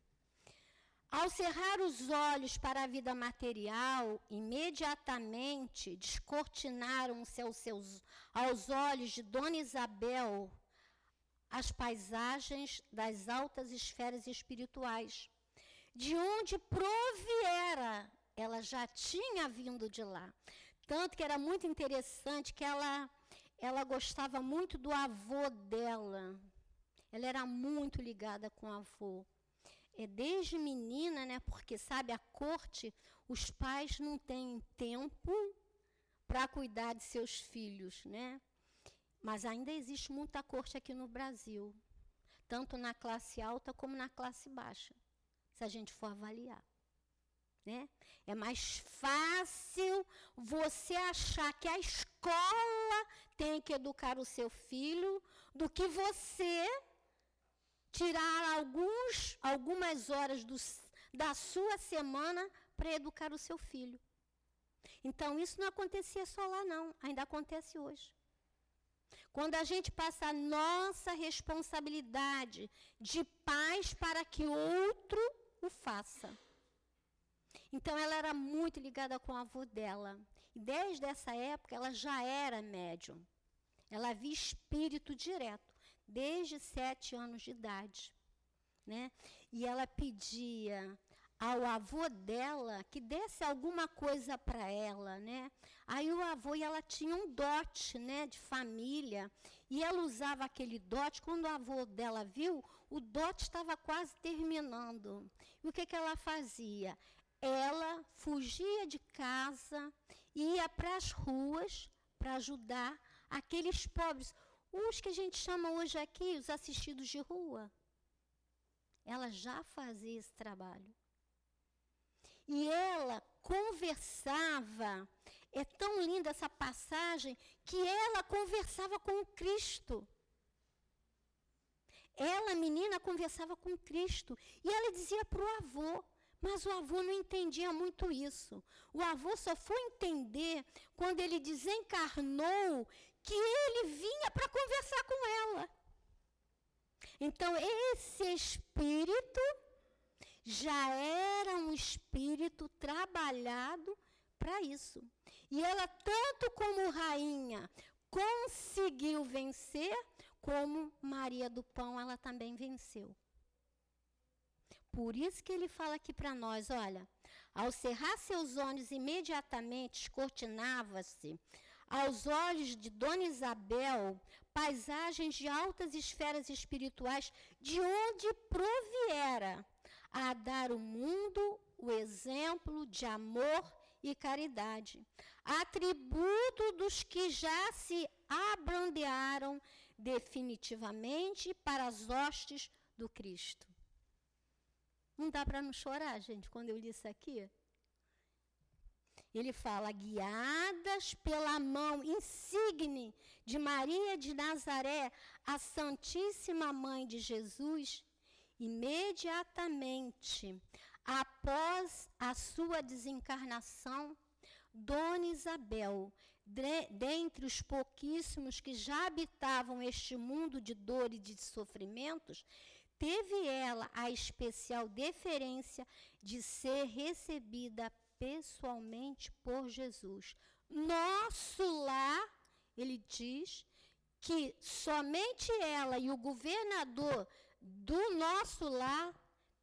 Ao cerrar os olhos para a vida material, imediatamente descortinaram-se aos, seus, aos olhos de Dona Isabel as paisagens das altas esferas espirituais de onde proviera. Ela já tinha vindo de lá. Tanto que era muito interessante que ela, ela gostava muito do avô dela. Ela era muito ligada com o avô. É desde menina, né? Porque sabe a corte, os pais não têm tempo para cuidar de seus filhos, né? Mas ainda existe muita corte aqui no Brasil, tanto na classe alta como na classe baixa se a gente for avaliar. Né? É mais fácil você achar que a escola tem que educar o seu filho do que você tirar alguns, algumas horas do, da sua semana para educar o seu filho. Então, isso não acontecia só lá, não. Ainda acontece hoje. Quando a gente passa a nossa responsabilidade de paz para que outro o faça. Então ela era muito ligada com o avô dela. E desde essa época ela já era médium. Ela via espírito direto, desde sete anos de idade. Né? E ela pedia ao avô dela que desse alguma coisa para ela, né? Aí o avô e ela tinham um dote, né, de família, e ela usava aquele dote. Quando o avô dela viu, o dote estava quase terminando. E o que que ela fazia? Ela fugia de casa, ia para as ruas para ajudar aqueles pobres, os que a gente chama hoje aqui os assistidos de rua. Ela já fazia esse trabalho. E ela conversava, é tão linda essa passagem, que ela conversava com Cristo. Ela, menina, conversava com Cristo. E ela dizia para o avô, mas o avô não entendia muito isso. O avô só foi entender quando ele desencarnou que ele vinha para conversar com ela. Então, esse espírito já era um espírito trabalhado para isso. E ela, tanto como rainha, conseguiu vencer, como Maria do Pão, ela também venceu. Por isso que ele fala aqui para nós, olha, ao cerrar seus olhos imediatamente escortinava-se aos olhos de Dona Isabel paisagens de altas esferas espirituais de onde proviera a dar ao mundo o exemplo de amor e caridade, atributo dos que já se abrandearam definitivamente para as hostes do Cristo. Não dá para não chorar, gente, quando eu li isso aqui. Ele fala: guiadas pela mão insigne de Maria de Nazaré, a Santíssima Mãe de Jesus, Imediatamente após a sua desencarnação, Dona Isabel, de, dentre os pouquíssimos que já habitavam este mundo de dor e de sofrimentos, teve ela a especial deferência de ser recebida pessoalmente por Jesus. Nosso lar, ele diz, que somente ela e o governador do nosso lar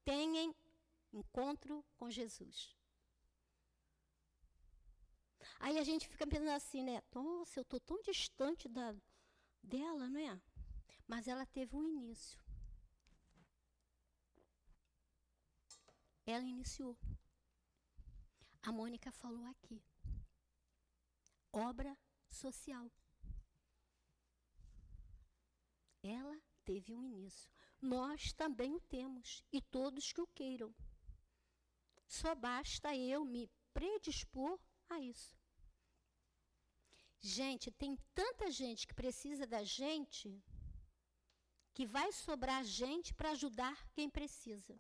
tenham encontro com Jesus. Aí a gente fica pensando assim, né? Nossa, eu estou tão distante da, dela, não é? Mas ela teve um início. Ela iniciou. A Mônica falou aqui. Obra social. Ela teve um início nós também o temos, e todos que o queiram. Só basta eu me predispor a isso. Gente, tem tanta gente que precisa da gente que vai sobrar gente para ajudar quem precisa.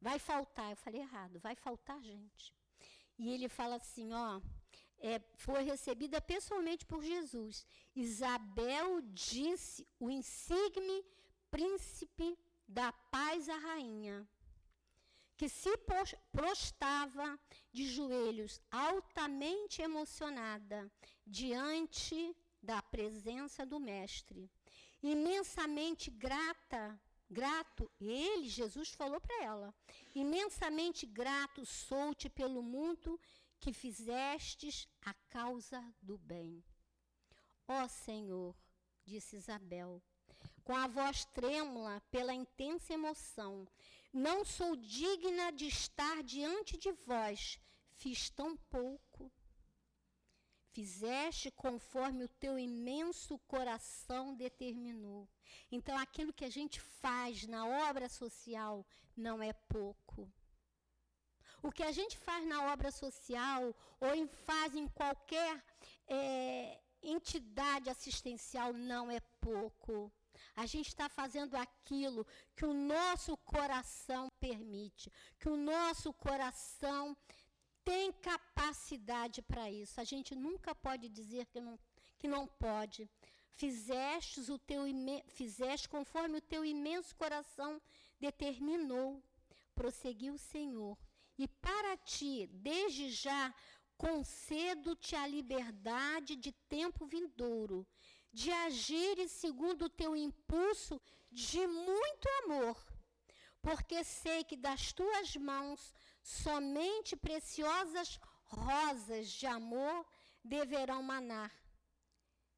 Vai faltar, eu falei errado, vai faltar gente. E ele fala assim, ó, é, foi recebida pessoalmente por Jesus. Isabel disse o insigne príncipe da paz a rainha, que se prostava de joelhos, altamente emocionada, diante da presença do Mestre. Imensamente grata, grato, ele, Jesus, falou para ela: imensamente grato sou-te pelo mundo que fizestes a causa do bem. Ó Senhor, disse Isabel, com a voz trêmula pela intensa emoção. Não sou digna de estar diante de vós, fiz tão pouco. Fizeste conforme o teu imenso coração determinou. Então, aquilo que a gente faz na obra social não é pouco. O que a gente faz na obra social ou faz em qualquer é, entidade assistencial não é pouco. A gente está fazendo aquilo que o nosso coração permite, que o nosso coração tem capacidade para isso. A gente nunca pode dizer que não, que não pode. Fizeste, o teu fizeste conforme o teu imenso coração determinou, prosseguiu o Senhor. E para ti, desde já, concedo-te a liberdade de tempo vindouro, de agir segundo o teu impulso de muito amor, porque sei que das tuas mãos somente preciosas rosas de amor deverão manar.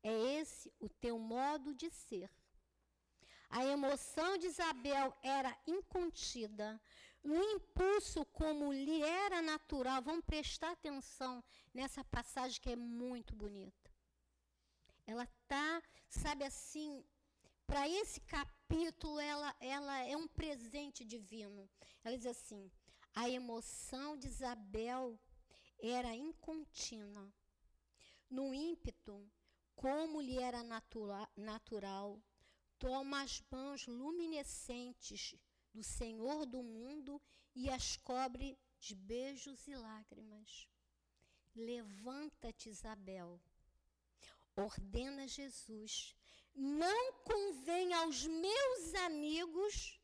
É esse o teu modo de ser. A emoção de Isabel era incontida, um impulso como lhe era natural. Vamos prestar atenção nessa passagem que é muito bonita. Ela tá, sabe assim, para esse capítulo ela ela é um presente divino. Ela diz assim: a emoção de Isabel era incontínua. No ímpeto, como lhe era natura, natural, toma as mãos luminescentes do Senhor do mundo e as cobre de beijos e lágrimas. Levanta-te, Isabel. Ordena Jesus. Não convém aos meus amigos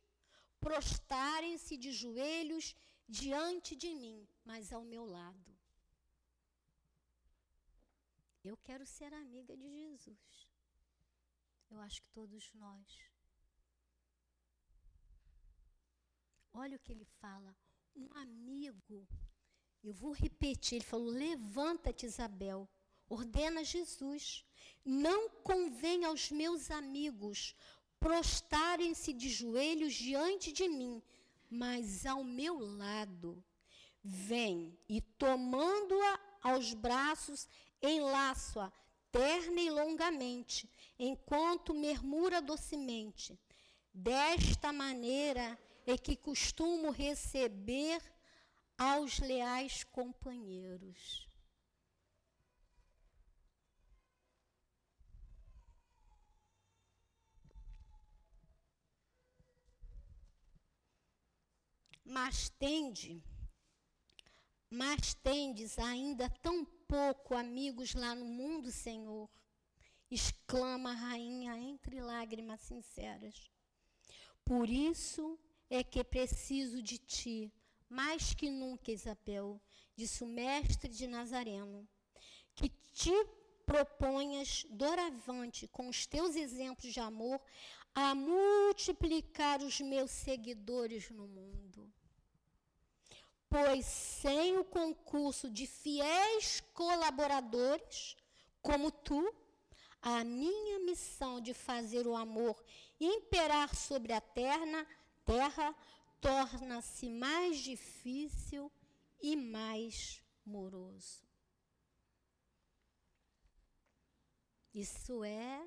prostarem-se de joelhos diante de mim, mas ao meu lado. Eu quero ser amiga de Jesus. Eu acho que todos nós. Olha o que ele fala. Um amigo. Eu vou repetir. Ele falou: Levanta-te, Isabel. Ordena Jesus. Não convém aos meus amigos prostarem-se de joelhos diante de mim, mas ao meu lado. Vem e tomando-a aos braços, enlaço-a terna e longamente, enquanto murmura docemente. Desta maneira é que costumo receber aos leais companheiros. Mas tende, mas tendes ainda tão pouco amigos lá no mundo, Senhor, exclama a rainha entre lágrimas sinceras. Por isso é que preciso de ti, mais que nunca, Isabel, disse o mestre de Nazareno, que te proponhas doravante, com os teus exemplos de amor, a multiplicar os meus seguidores no mundo pois sem o concurso de fiéis colaboradores como tu, a minha missão de fazer o amor imperar sobre a terra, terra torna-se mais difícil e mais moroso. Isso é.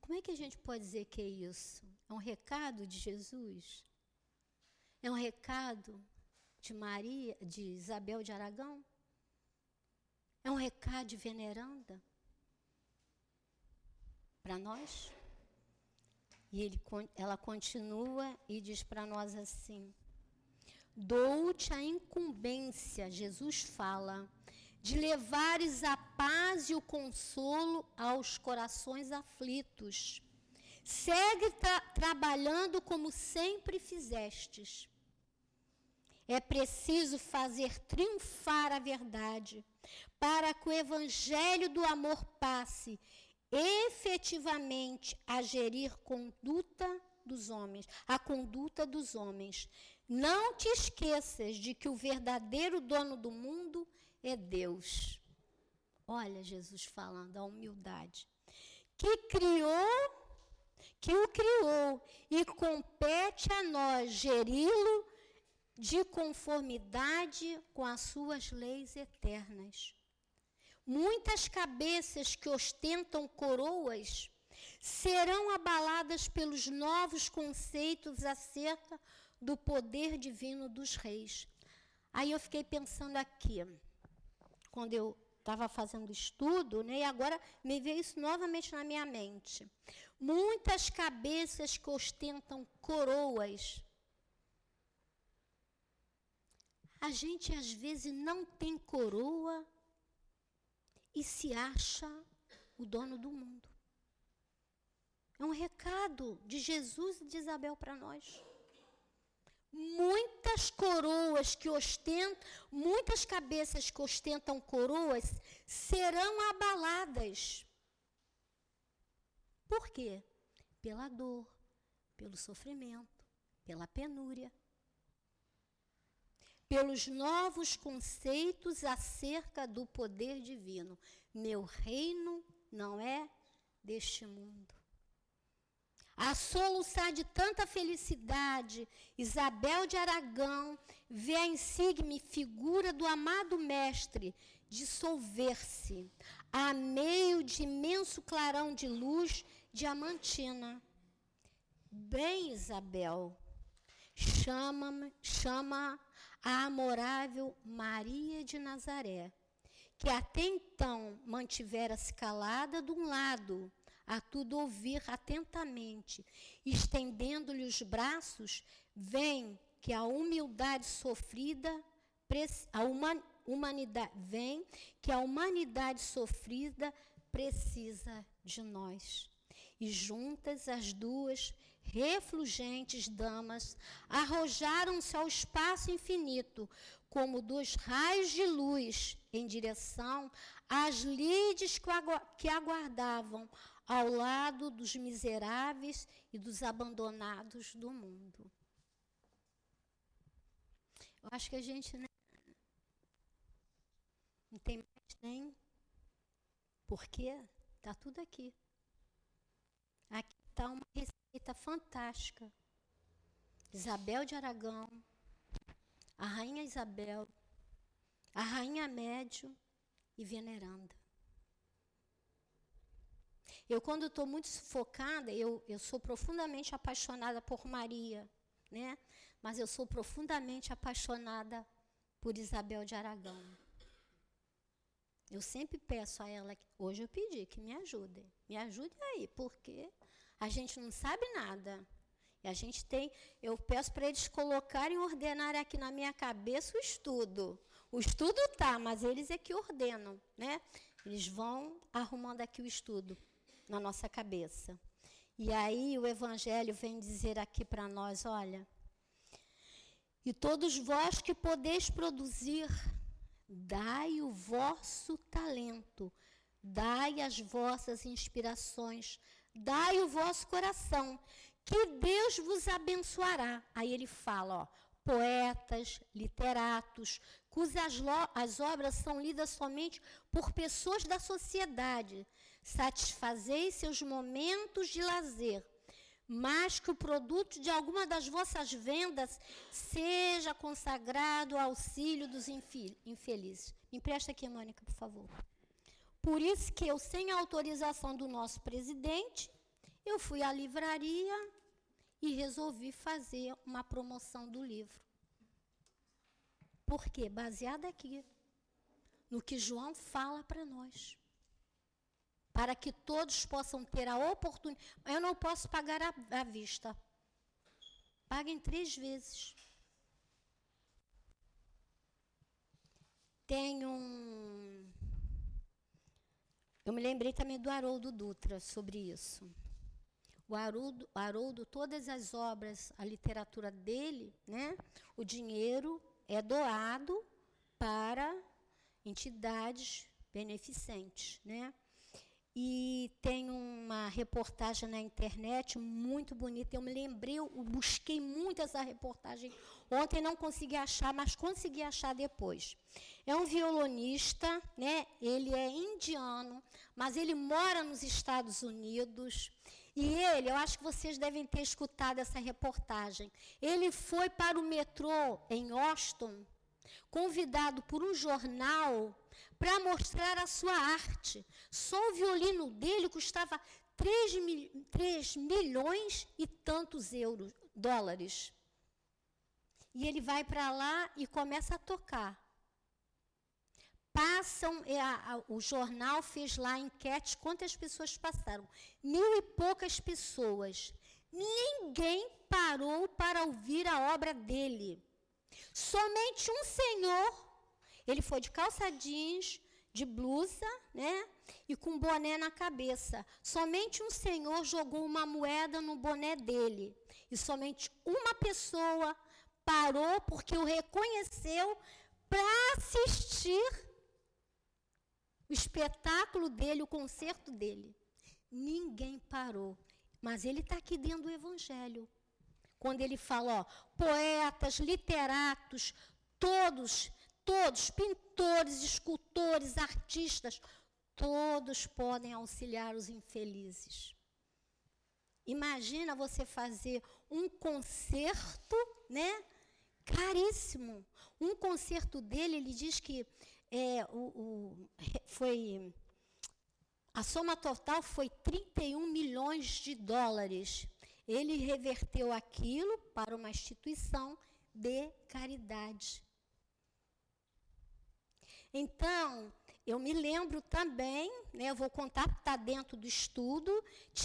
Como é que a gente pode dizer que é isso? É um recado de Jesus? É um recado de Maria, de Isabel de Aragão? É um recado de veneranda para nós? E ele, ela continua e diz para nós assim: Dou-te a incumbência, Jesus fala, de levares a paz e o consolo aos corações aflitos. Segue tra trabalhando como sempre fizestes. É preciso fazer triunfar a verdade, para que o evangelho do amor passe efetivamente a gerir conduta dos homens, a conduta dos homens. Não te esqueças de que o verdadeiro dono do mundo é Deus. Olha Jesus falando a humildade. Que criou, que o criou e compete a nós geri-lo de conformidade com as suas leis eternas. Muitas cabeças que ostentam coroas serão abaladas pelos novos conceitos acerca do poder divino dos reis. Aí eu fiquei pensando aqui, quando eu estava fazendo estudo, né, e agora me veio isso novamente na minha mente. Muitas cabeças que ostentam coroas A gente às vezes não tem coroa e se acha o dono do mundo. É um recado de Jesus e de Isabel para nós. Muitas coroas que ostentam, muitas cabeças que ostentam coroas serão abaladas. Por quê? Pela dor, pelo sofrimento, pela penúria, pelos novos conceitos acerca do poder divino. Meu reino não é deste mundo. A soluçar de tanta felicidade, Isabel de Aragão vê a insigne figura do amado mestre dissolver-se a meio de imenso clarão de luz diamantina. Bem, Isabel, chama, chama a amorável Maria de Nazaré, que até então mantivera-se calada de um lado, a tudo ouvir atentamente, estendendo-lhe os braços, vem que a humildade sofrida, a humanidade, vem que a humanidade sofrida precisa de nós. E juntas as duas refulgentes damas arrojaram-se ao espaço infinito, como dois raios de luz em direção às lides que aguardavam ao lado dos miseráveis e dos abandonados do mundo. Eu acho que a gente né, não tem mais nem porque está tudo aqui. Aqui está uma receita fantástica. Isabel de Aragão, a Rainha Isabel, a Rainha Médio e Veneranda. Eu, quando estou muito sufocada, eu, eu sou profundamente apaixonada por Maria, né? mas eu sou profundamente apaixonada por Isabel de Aragão. Eu sempre peço a ela, hoje eu pedi que me ajudem. Me ajudem aí, porque a gente não sabe nada. E a gente tem, eu peço para eles colocarem, ordenarem aqui na minha cabeça o estudo. O estudo tá, mas eles é que ordenam, né? Eles vão arrumando aqui o estudo na nossa cabeça. E aí o evangelho vem dizer aqui para nós, olha, e todos vós que podeis produzir Dai o vosso talento, dai as vossas inspirações, dai o vosso coração, que Deus vos abençoará. Aí ele fala, ó, poetas, literatos, cujas as obras são lidas somente por pessoas da sociedade. Satisfazei seus momentos de lazer mas que o produto de alguma das vossas vendas seja consagrado ao auxílio dos infelizes. Me empresta aqui, Mônica, por favor. Por isso que eu, sem autorização do nosso presidente, eu fui à livraria e resolvi fazer uma promoção do livro. Por quê? Baseada aqui, no que João fala para nós para que todos possam ter a oportunidade. Eu não posso pagar à vista. Paguem três vezes. Tem um. Eu me lembrei também do Haroldo Dutra sobre isso. O Haroldo, Haroldo, todas as obras, a literatura dele, né, o dinheiro é doado para entidades beneficentes, né? E tem uma reportagem na internet muito bonita. Eu me lembrei, eu busquei muito essa reportagem. Ontem não consegui achar, mas consegui achar depois. É um violonista, né? Ele é indiano, mas ele mora nos Estados Unidos. E ele, eu acho que vocês devem ter escutado essa reportagem. Ele foi para o metrô em Austin, convidado por um jornal para mostrar a sua arte. Só o violino dele custava 3, mil, 3 milhões e tantos euros, dólares. E ele vai para lá e começa a tocar. Passam, é, a, a, o jornal fez lá enquete quantas pessoas passaram. Mil e poucas pessoas. Ninguém parou para ouvir a obra dele. Somente um senhor ele foi de calça jeans, de blusa, né? E com boné na cabeça. Somente um senhor jogou uma moeda no boné dele. E somente uma pessoa parou porque o reconheceu para assistir o espetáculo dele, o concerto dele. Ninguém parou. Mas ele está aqui dentro do Evangelho. Quando ele fala, ó, poetas, literatos, todos, todos, pintores, escultores, artistas, todos podem auxiliar os infelizes. Imagina você fazer um concerto, né? Caríssimo. Um concerto dele, ele diz que é, o, o, foi a soma total foi 31 milhões de dólares. Ele reverteu aquilo para uma instituição de caridade. Então, eu me lembro também, né, eu vou contar, está dentro do estudo,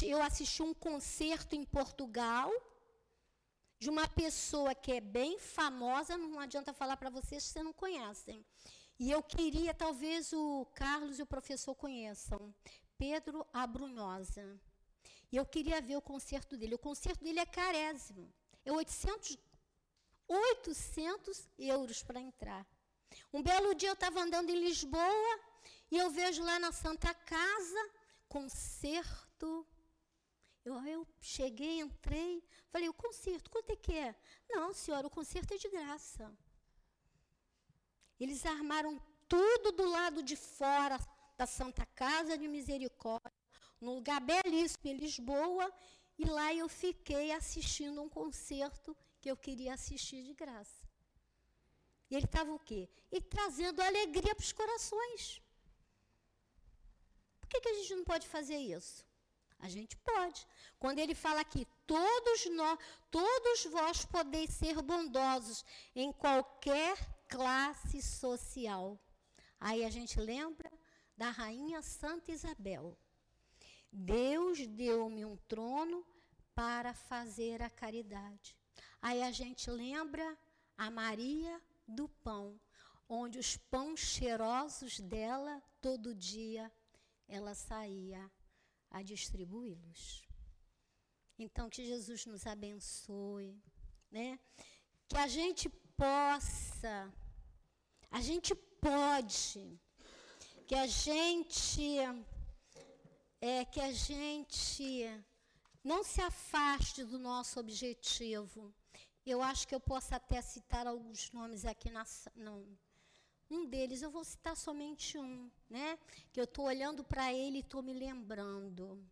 eu assisti um concerto em Portugal de uma pessoa que é bem famosa, não adianta falar para vocês se vocês não conhecem. E eu queria, talvez o Carlos e o professor conheçam, Pedro Abrunhosa. E eu queria ver o concerto dele. O concerto dele é carésimo. É 800, 800 euros para entrar. Um belo dia eu estava andando em Lisboa e eu vejo lá na Santa Casa concerto. Eu, eu cheguei, entrei, falei, o concerto, quanto é que é? Não, senhora, o concerto é de graça. Eles armaram tudo do lado de fora da Santa Casa de Misericórdia, num lugar belíssimo em Lisboa, e lá eu fiquei assistindo um concerto que eu queria assistir de graça. E ele estava o quê? E trazendo alegria para os corações. Por que, que a gente não pode fazer isso? A gente pode. Quando ele fala aqui, todos nós, todos vós podeis ser bondosos em qualquer classe social. Aí a gente lembra da rainha Santa Isabel. Deus deu-me um trono para fazer a caridade. Aí a gente lembra a Maria do pão, onde os pães cheirosos dela, todo dia, ela saía a distribuí-los. Então, que Jesus nos abençoe, né? Que a gente possa, a gente pode que a gente é que a gente não se afaste do nosso objetivo. Eu acho que eu posso até citar alguns nomes aqui na não, um deles, eu vou citar somente um, né? Que eu estou olhando para ele e estou me lembrando.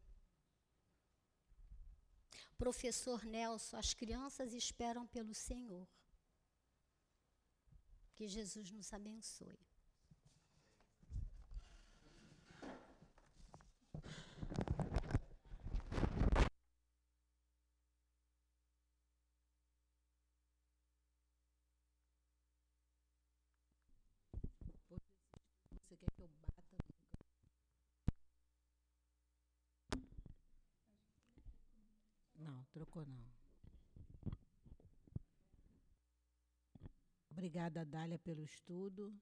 Professor Nelson, as crianças esperam pelo Senhor. Que Jesus nos abençoe. quer que eu bata Não, trocou não. Obrigada, Dália, pelo estudo.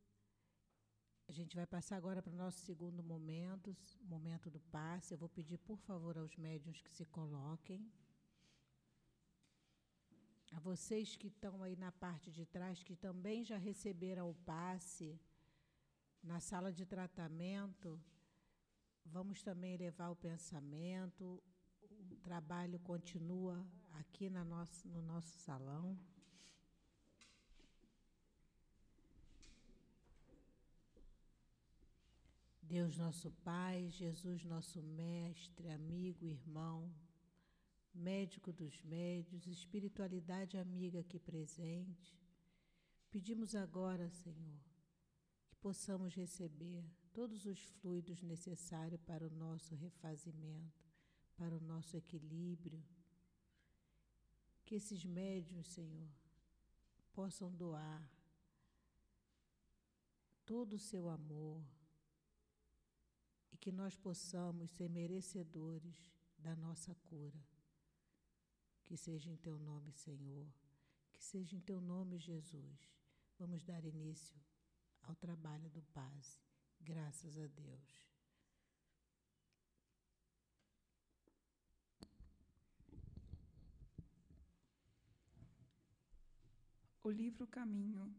A gente vai passar agora para o nosso segundo momento, momento do passe. Eu vou pedir, por favor, aos médiuns que se coloquem. A vocês que estão aí na parte de trás, que também já receberam o passe, na sala de tratamento, vamos também levar o pensamento. Trabalho continua aqui na nosso, no nosso salão. Deus nosso Pai, Jesus nosso Mestre, amigo, irmão, médico dos médios, espiritualidade amiga aqui presente, pedimos agora, Senhor, possamos receber todos os fluidos necessários para o nosso refazimento, para o nosso equilíbrio. Que esses médios, Senhor, possam doar todo o seu amor e que nós possamos ser merecedores da nossa cura. Que seja em teu nome, Senhor, que seja em teu nome, Jesus. Vamos dar início ao trabalho do Paz. Graças a Deus. O livro Caminho,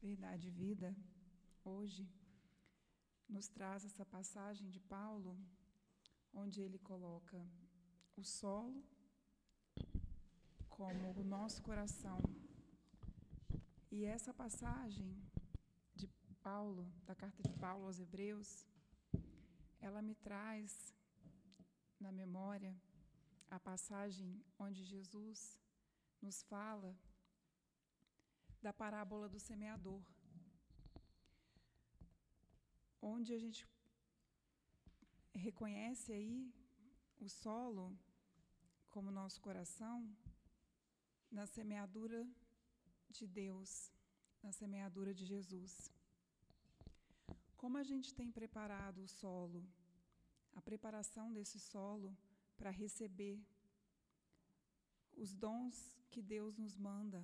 Verdade e Vida, hoje, nos traz essa passagem de Paulo, onde ele coloca o solo como o nosso coração. E essa passagem de Paulo, da carta de Paulo aos Hebreus, ela me traz na memória a passagem onde Jesus nos fala da parábola do semeador, onde a gente reconhece aí o solo como nosso coração na semeadura de Deus, na semeadura de Jesus. Como a gente tem preparado o solo, a preparação desse solo para receber os dons que Deus nos manda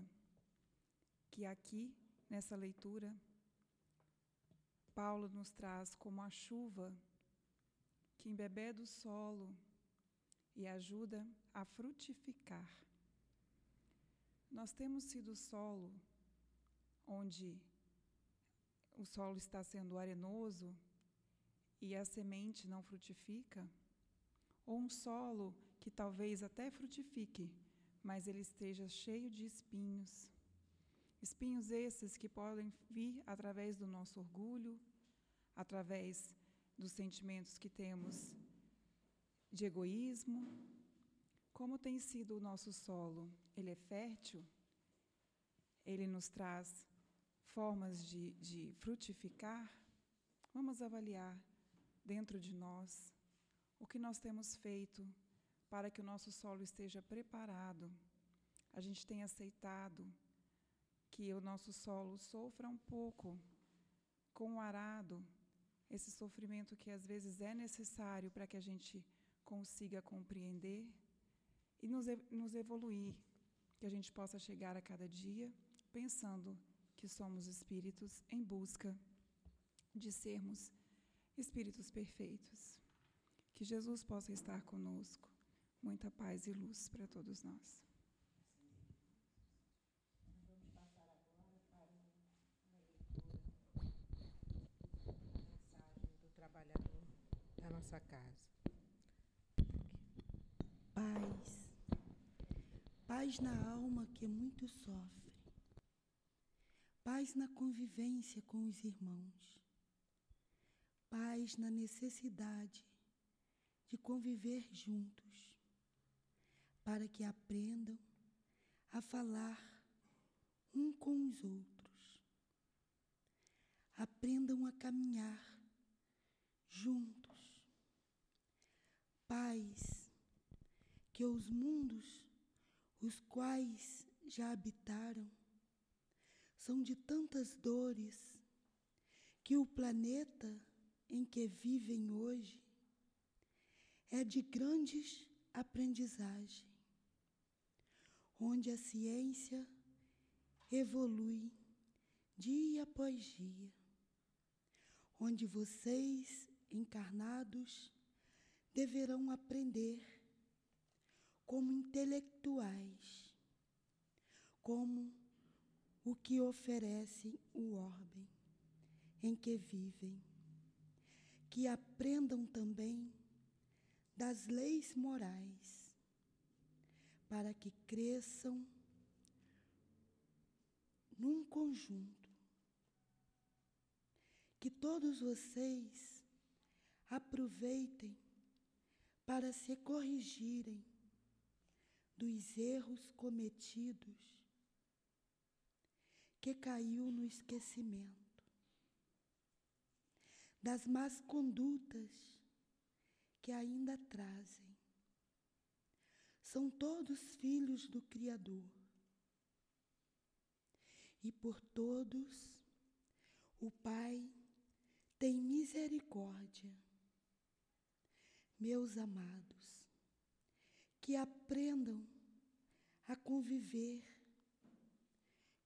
que aqui, nessa leitura, Paulo nos traz como a chuva que embebeda o solo e ajuda a frutificar. Nós temos sido solo onde o solo está sendo arenoso e a semente não frutifica, ou um solo que talvez até frutifique, mas ele esteja cheio de espinhos Espinhos esses que podem vir através do nosso orgulho, através dos sentimentos que temos de egoísmo. Como tem sido o nosso solo? Ele é fértil? Ele nos traz formas de, de frutificar? Vamos avaliar dentro de nós o que nós temos feito para que o nosso solo esteja preparado. A gente tem aceitado que o nosso solo sofra um pouco com o arado, esse sofrimento que às vezes é necessário para que a gente consiga compreender e nos, nos evoluir, que a gente possa chegar a cada dia pensando que somos espíritos em busca de sermos espíritos perfeitos. Que Jesus possa estar conosco. Muita paz e luz para todos nós. Nossa casa. Paz. Paz na alma que muito sofre. Paz na convivência com os irmãos. Paz na necessidade de conviver juntos, para que aprendam a falar um com os outros. Aprendam a caminhar juntos paz que os mundos os quais já habitaram são de tantas dores que o planeta em que vivem hoje é de grandes aprendizagem, onde a ciência evolui dia após dia, onde vocês encarnados deverão aprender como intelectuais, como o que oferece o orbe em que vivem, que aprendam também das leis morais, para que cresçam num conjunto. Que todos vocês aproveitem para se corrigirem dos erros cometidos que caiu no esquecimento, das más condutas que ainda trazem. São todos filhos do Criador. E por todos o Pai tem misericórdia meus amados, que aprendam a conviver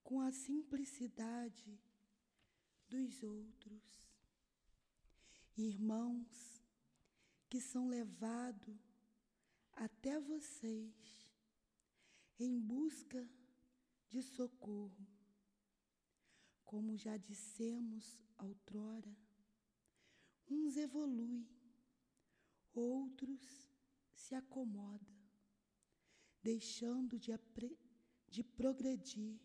com a simplicidade dos outros. Irmãos que são levados até vocês em busca de socorro. Como já dissemos outrora, uns evoluem, outros se acomodam, deixando de, de progredir,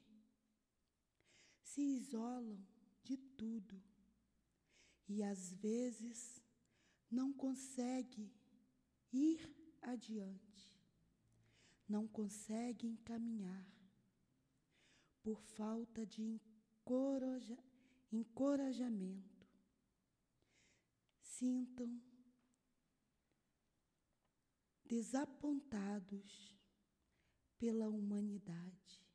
se isolam de tudo e às vezes não consegue ir adiante, não conseguem caminhar por falta de encoraja, encorajamento. Sintam desapontados pela humanidade,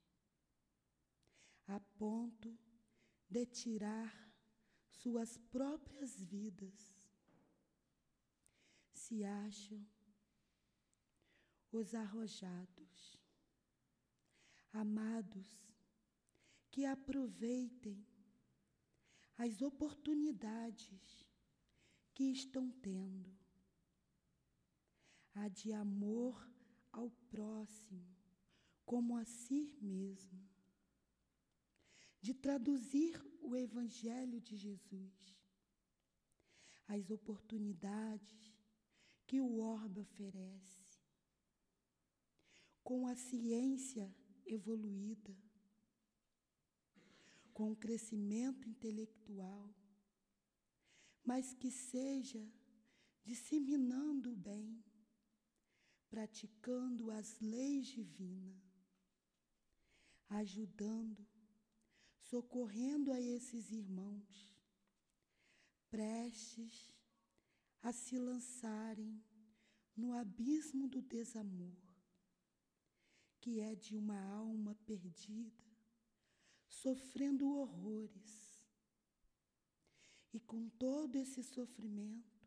a ponto de tirar suas próprias vidas. Se acham os arrojados, amados, que aproveitem as oportunidades que estão tendo, a de amor ao próximo, como a si mesmo, de traduzir o Evangelho de Jesus, as oportunidades que o orbe oferece, com a ciência evoluída, com crescimento intelectual, mas que seja disseminando o bem, praticando as leis divinas, ajudando, socorrendo a esses irmãos, prestes a se lançarem no abismo do desamor, que é de uma alma perdida sofrendo horrores. E com todo esse sofrimento,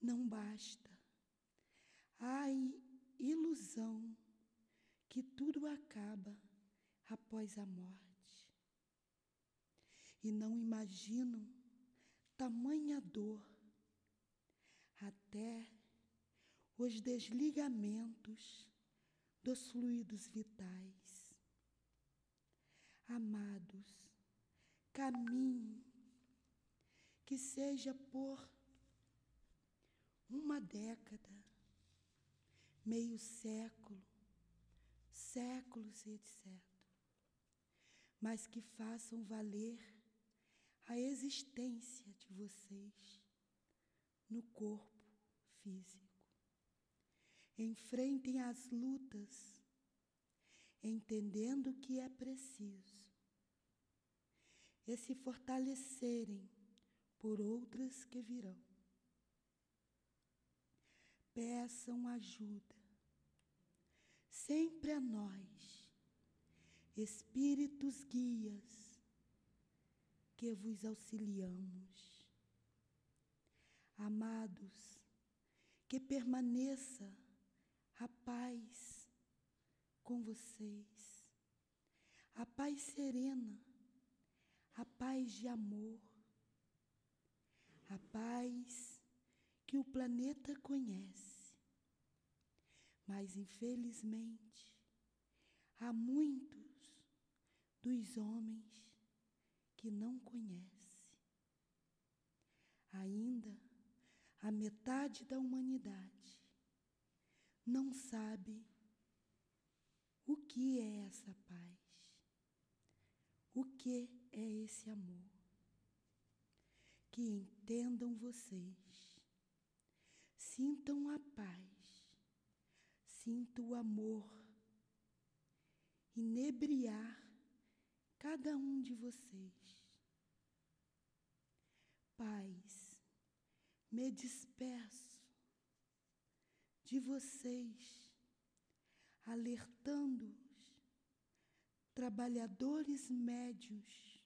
não basta. Há ilusão que tudo acaba após a morte. E não imaginam tamanha dor até os desligamentos dos fluidos vitais. Amados, caminhe, que seja por uma década, meio século, séculos e etc. Mas que façam valer a existência de vocês no corpo físico. Enfrentem as lutas entendendo que é preciso, e se fortalecerem por outras que virão. Peçam ajuda, sempre a nós, Espíritos guias, que vos auxiliamos. Amados, que permaneça a paz com vocês. A paz serena, a paz de amor, a paz que o planeta conhece. Mas, infelizmente, há muitos dos homens que não conhecem. Ainda a metade da humanidade não sabe o que é essa paz? O que é esse amor? Que entendam vocês, sintam a paz, sintam o amor, inebriar cada um de vocês. Paz, me despeço de vocês alertando-os, trabalhadores médios,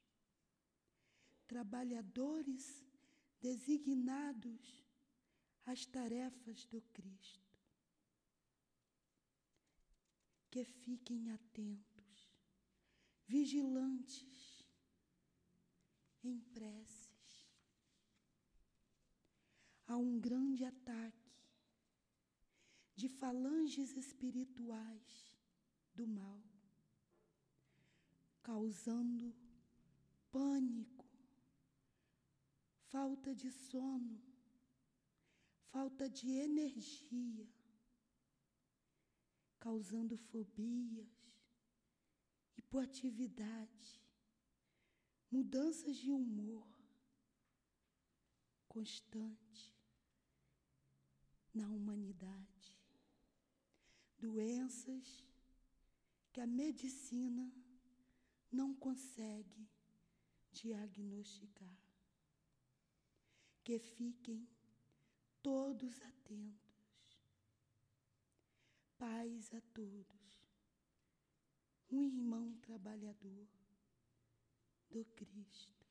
trabalhadores designados às tarefas do Cristo. Que fiquem atentos, vigilantes, em preces. Há um grande ataque de falanges espirituais do mal, causando pânico, falta de sono, falta de energia, causando fobias, hipoatividade, mudanças de humor constante na humanidade, doenças que a medicina não consegue diagnosticar. Que fiquem todos atentos. Paz a todos. Um irmão trabalhador do Cristo.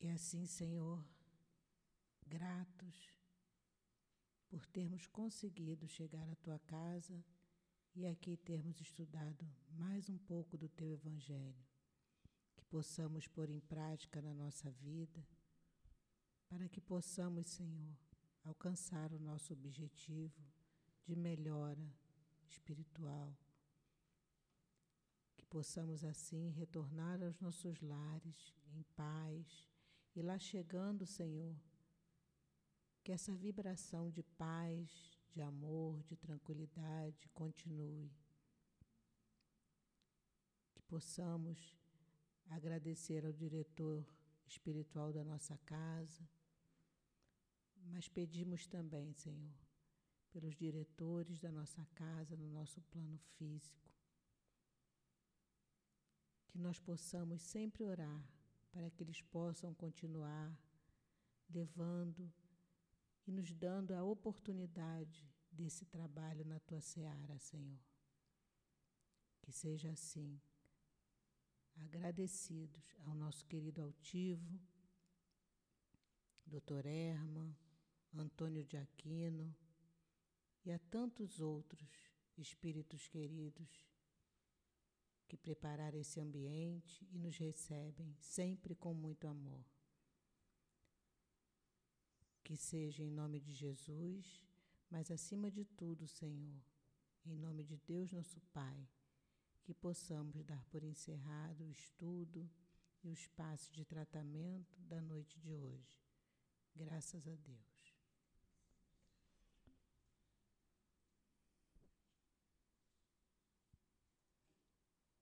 E assim, Senhor, gratos por termos conseguido chegar à tua casa e aqui termos estudado mais um pouco do teu Evangelho, possamos pôr em prática na nossa vida, para que possamos, Senhor, alcançar o nosso objetivo de melhora espiritual. Que possamos assim retornar aos nossos lares em paz e lá chegando, Senhor, que essa vibração de paz, de amor, de tranquilidade continue. Que possamos agradecer ao diretor espiritual da nossa casa, mas pedimos também, Senhor, pelos diretores da nossa casa no nosso plano físico, que nós possamos sempre orar para que eles possam continuar levando e nos dando a oportunidade desse trabalho na tua seara, Senhor. Que seja assim. Agradecidos ao nosso querido altivo, Dr. Erma, Antônio de Aquino e a tantos outros espíritos queridos que prepararam esse ambiente e nos recebem sempre com muito amor. Que seja em nome de Jesus, mas acima de tudo, Senhor, em nome de Deus nosso Pai, que possamos dar por encerrado o estudo e o espaço de tratamento da noite de hoje. Graças a Deus.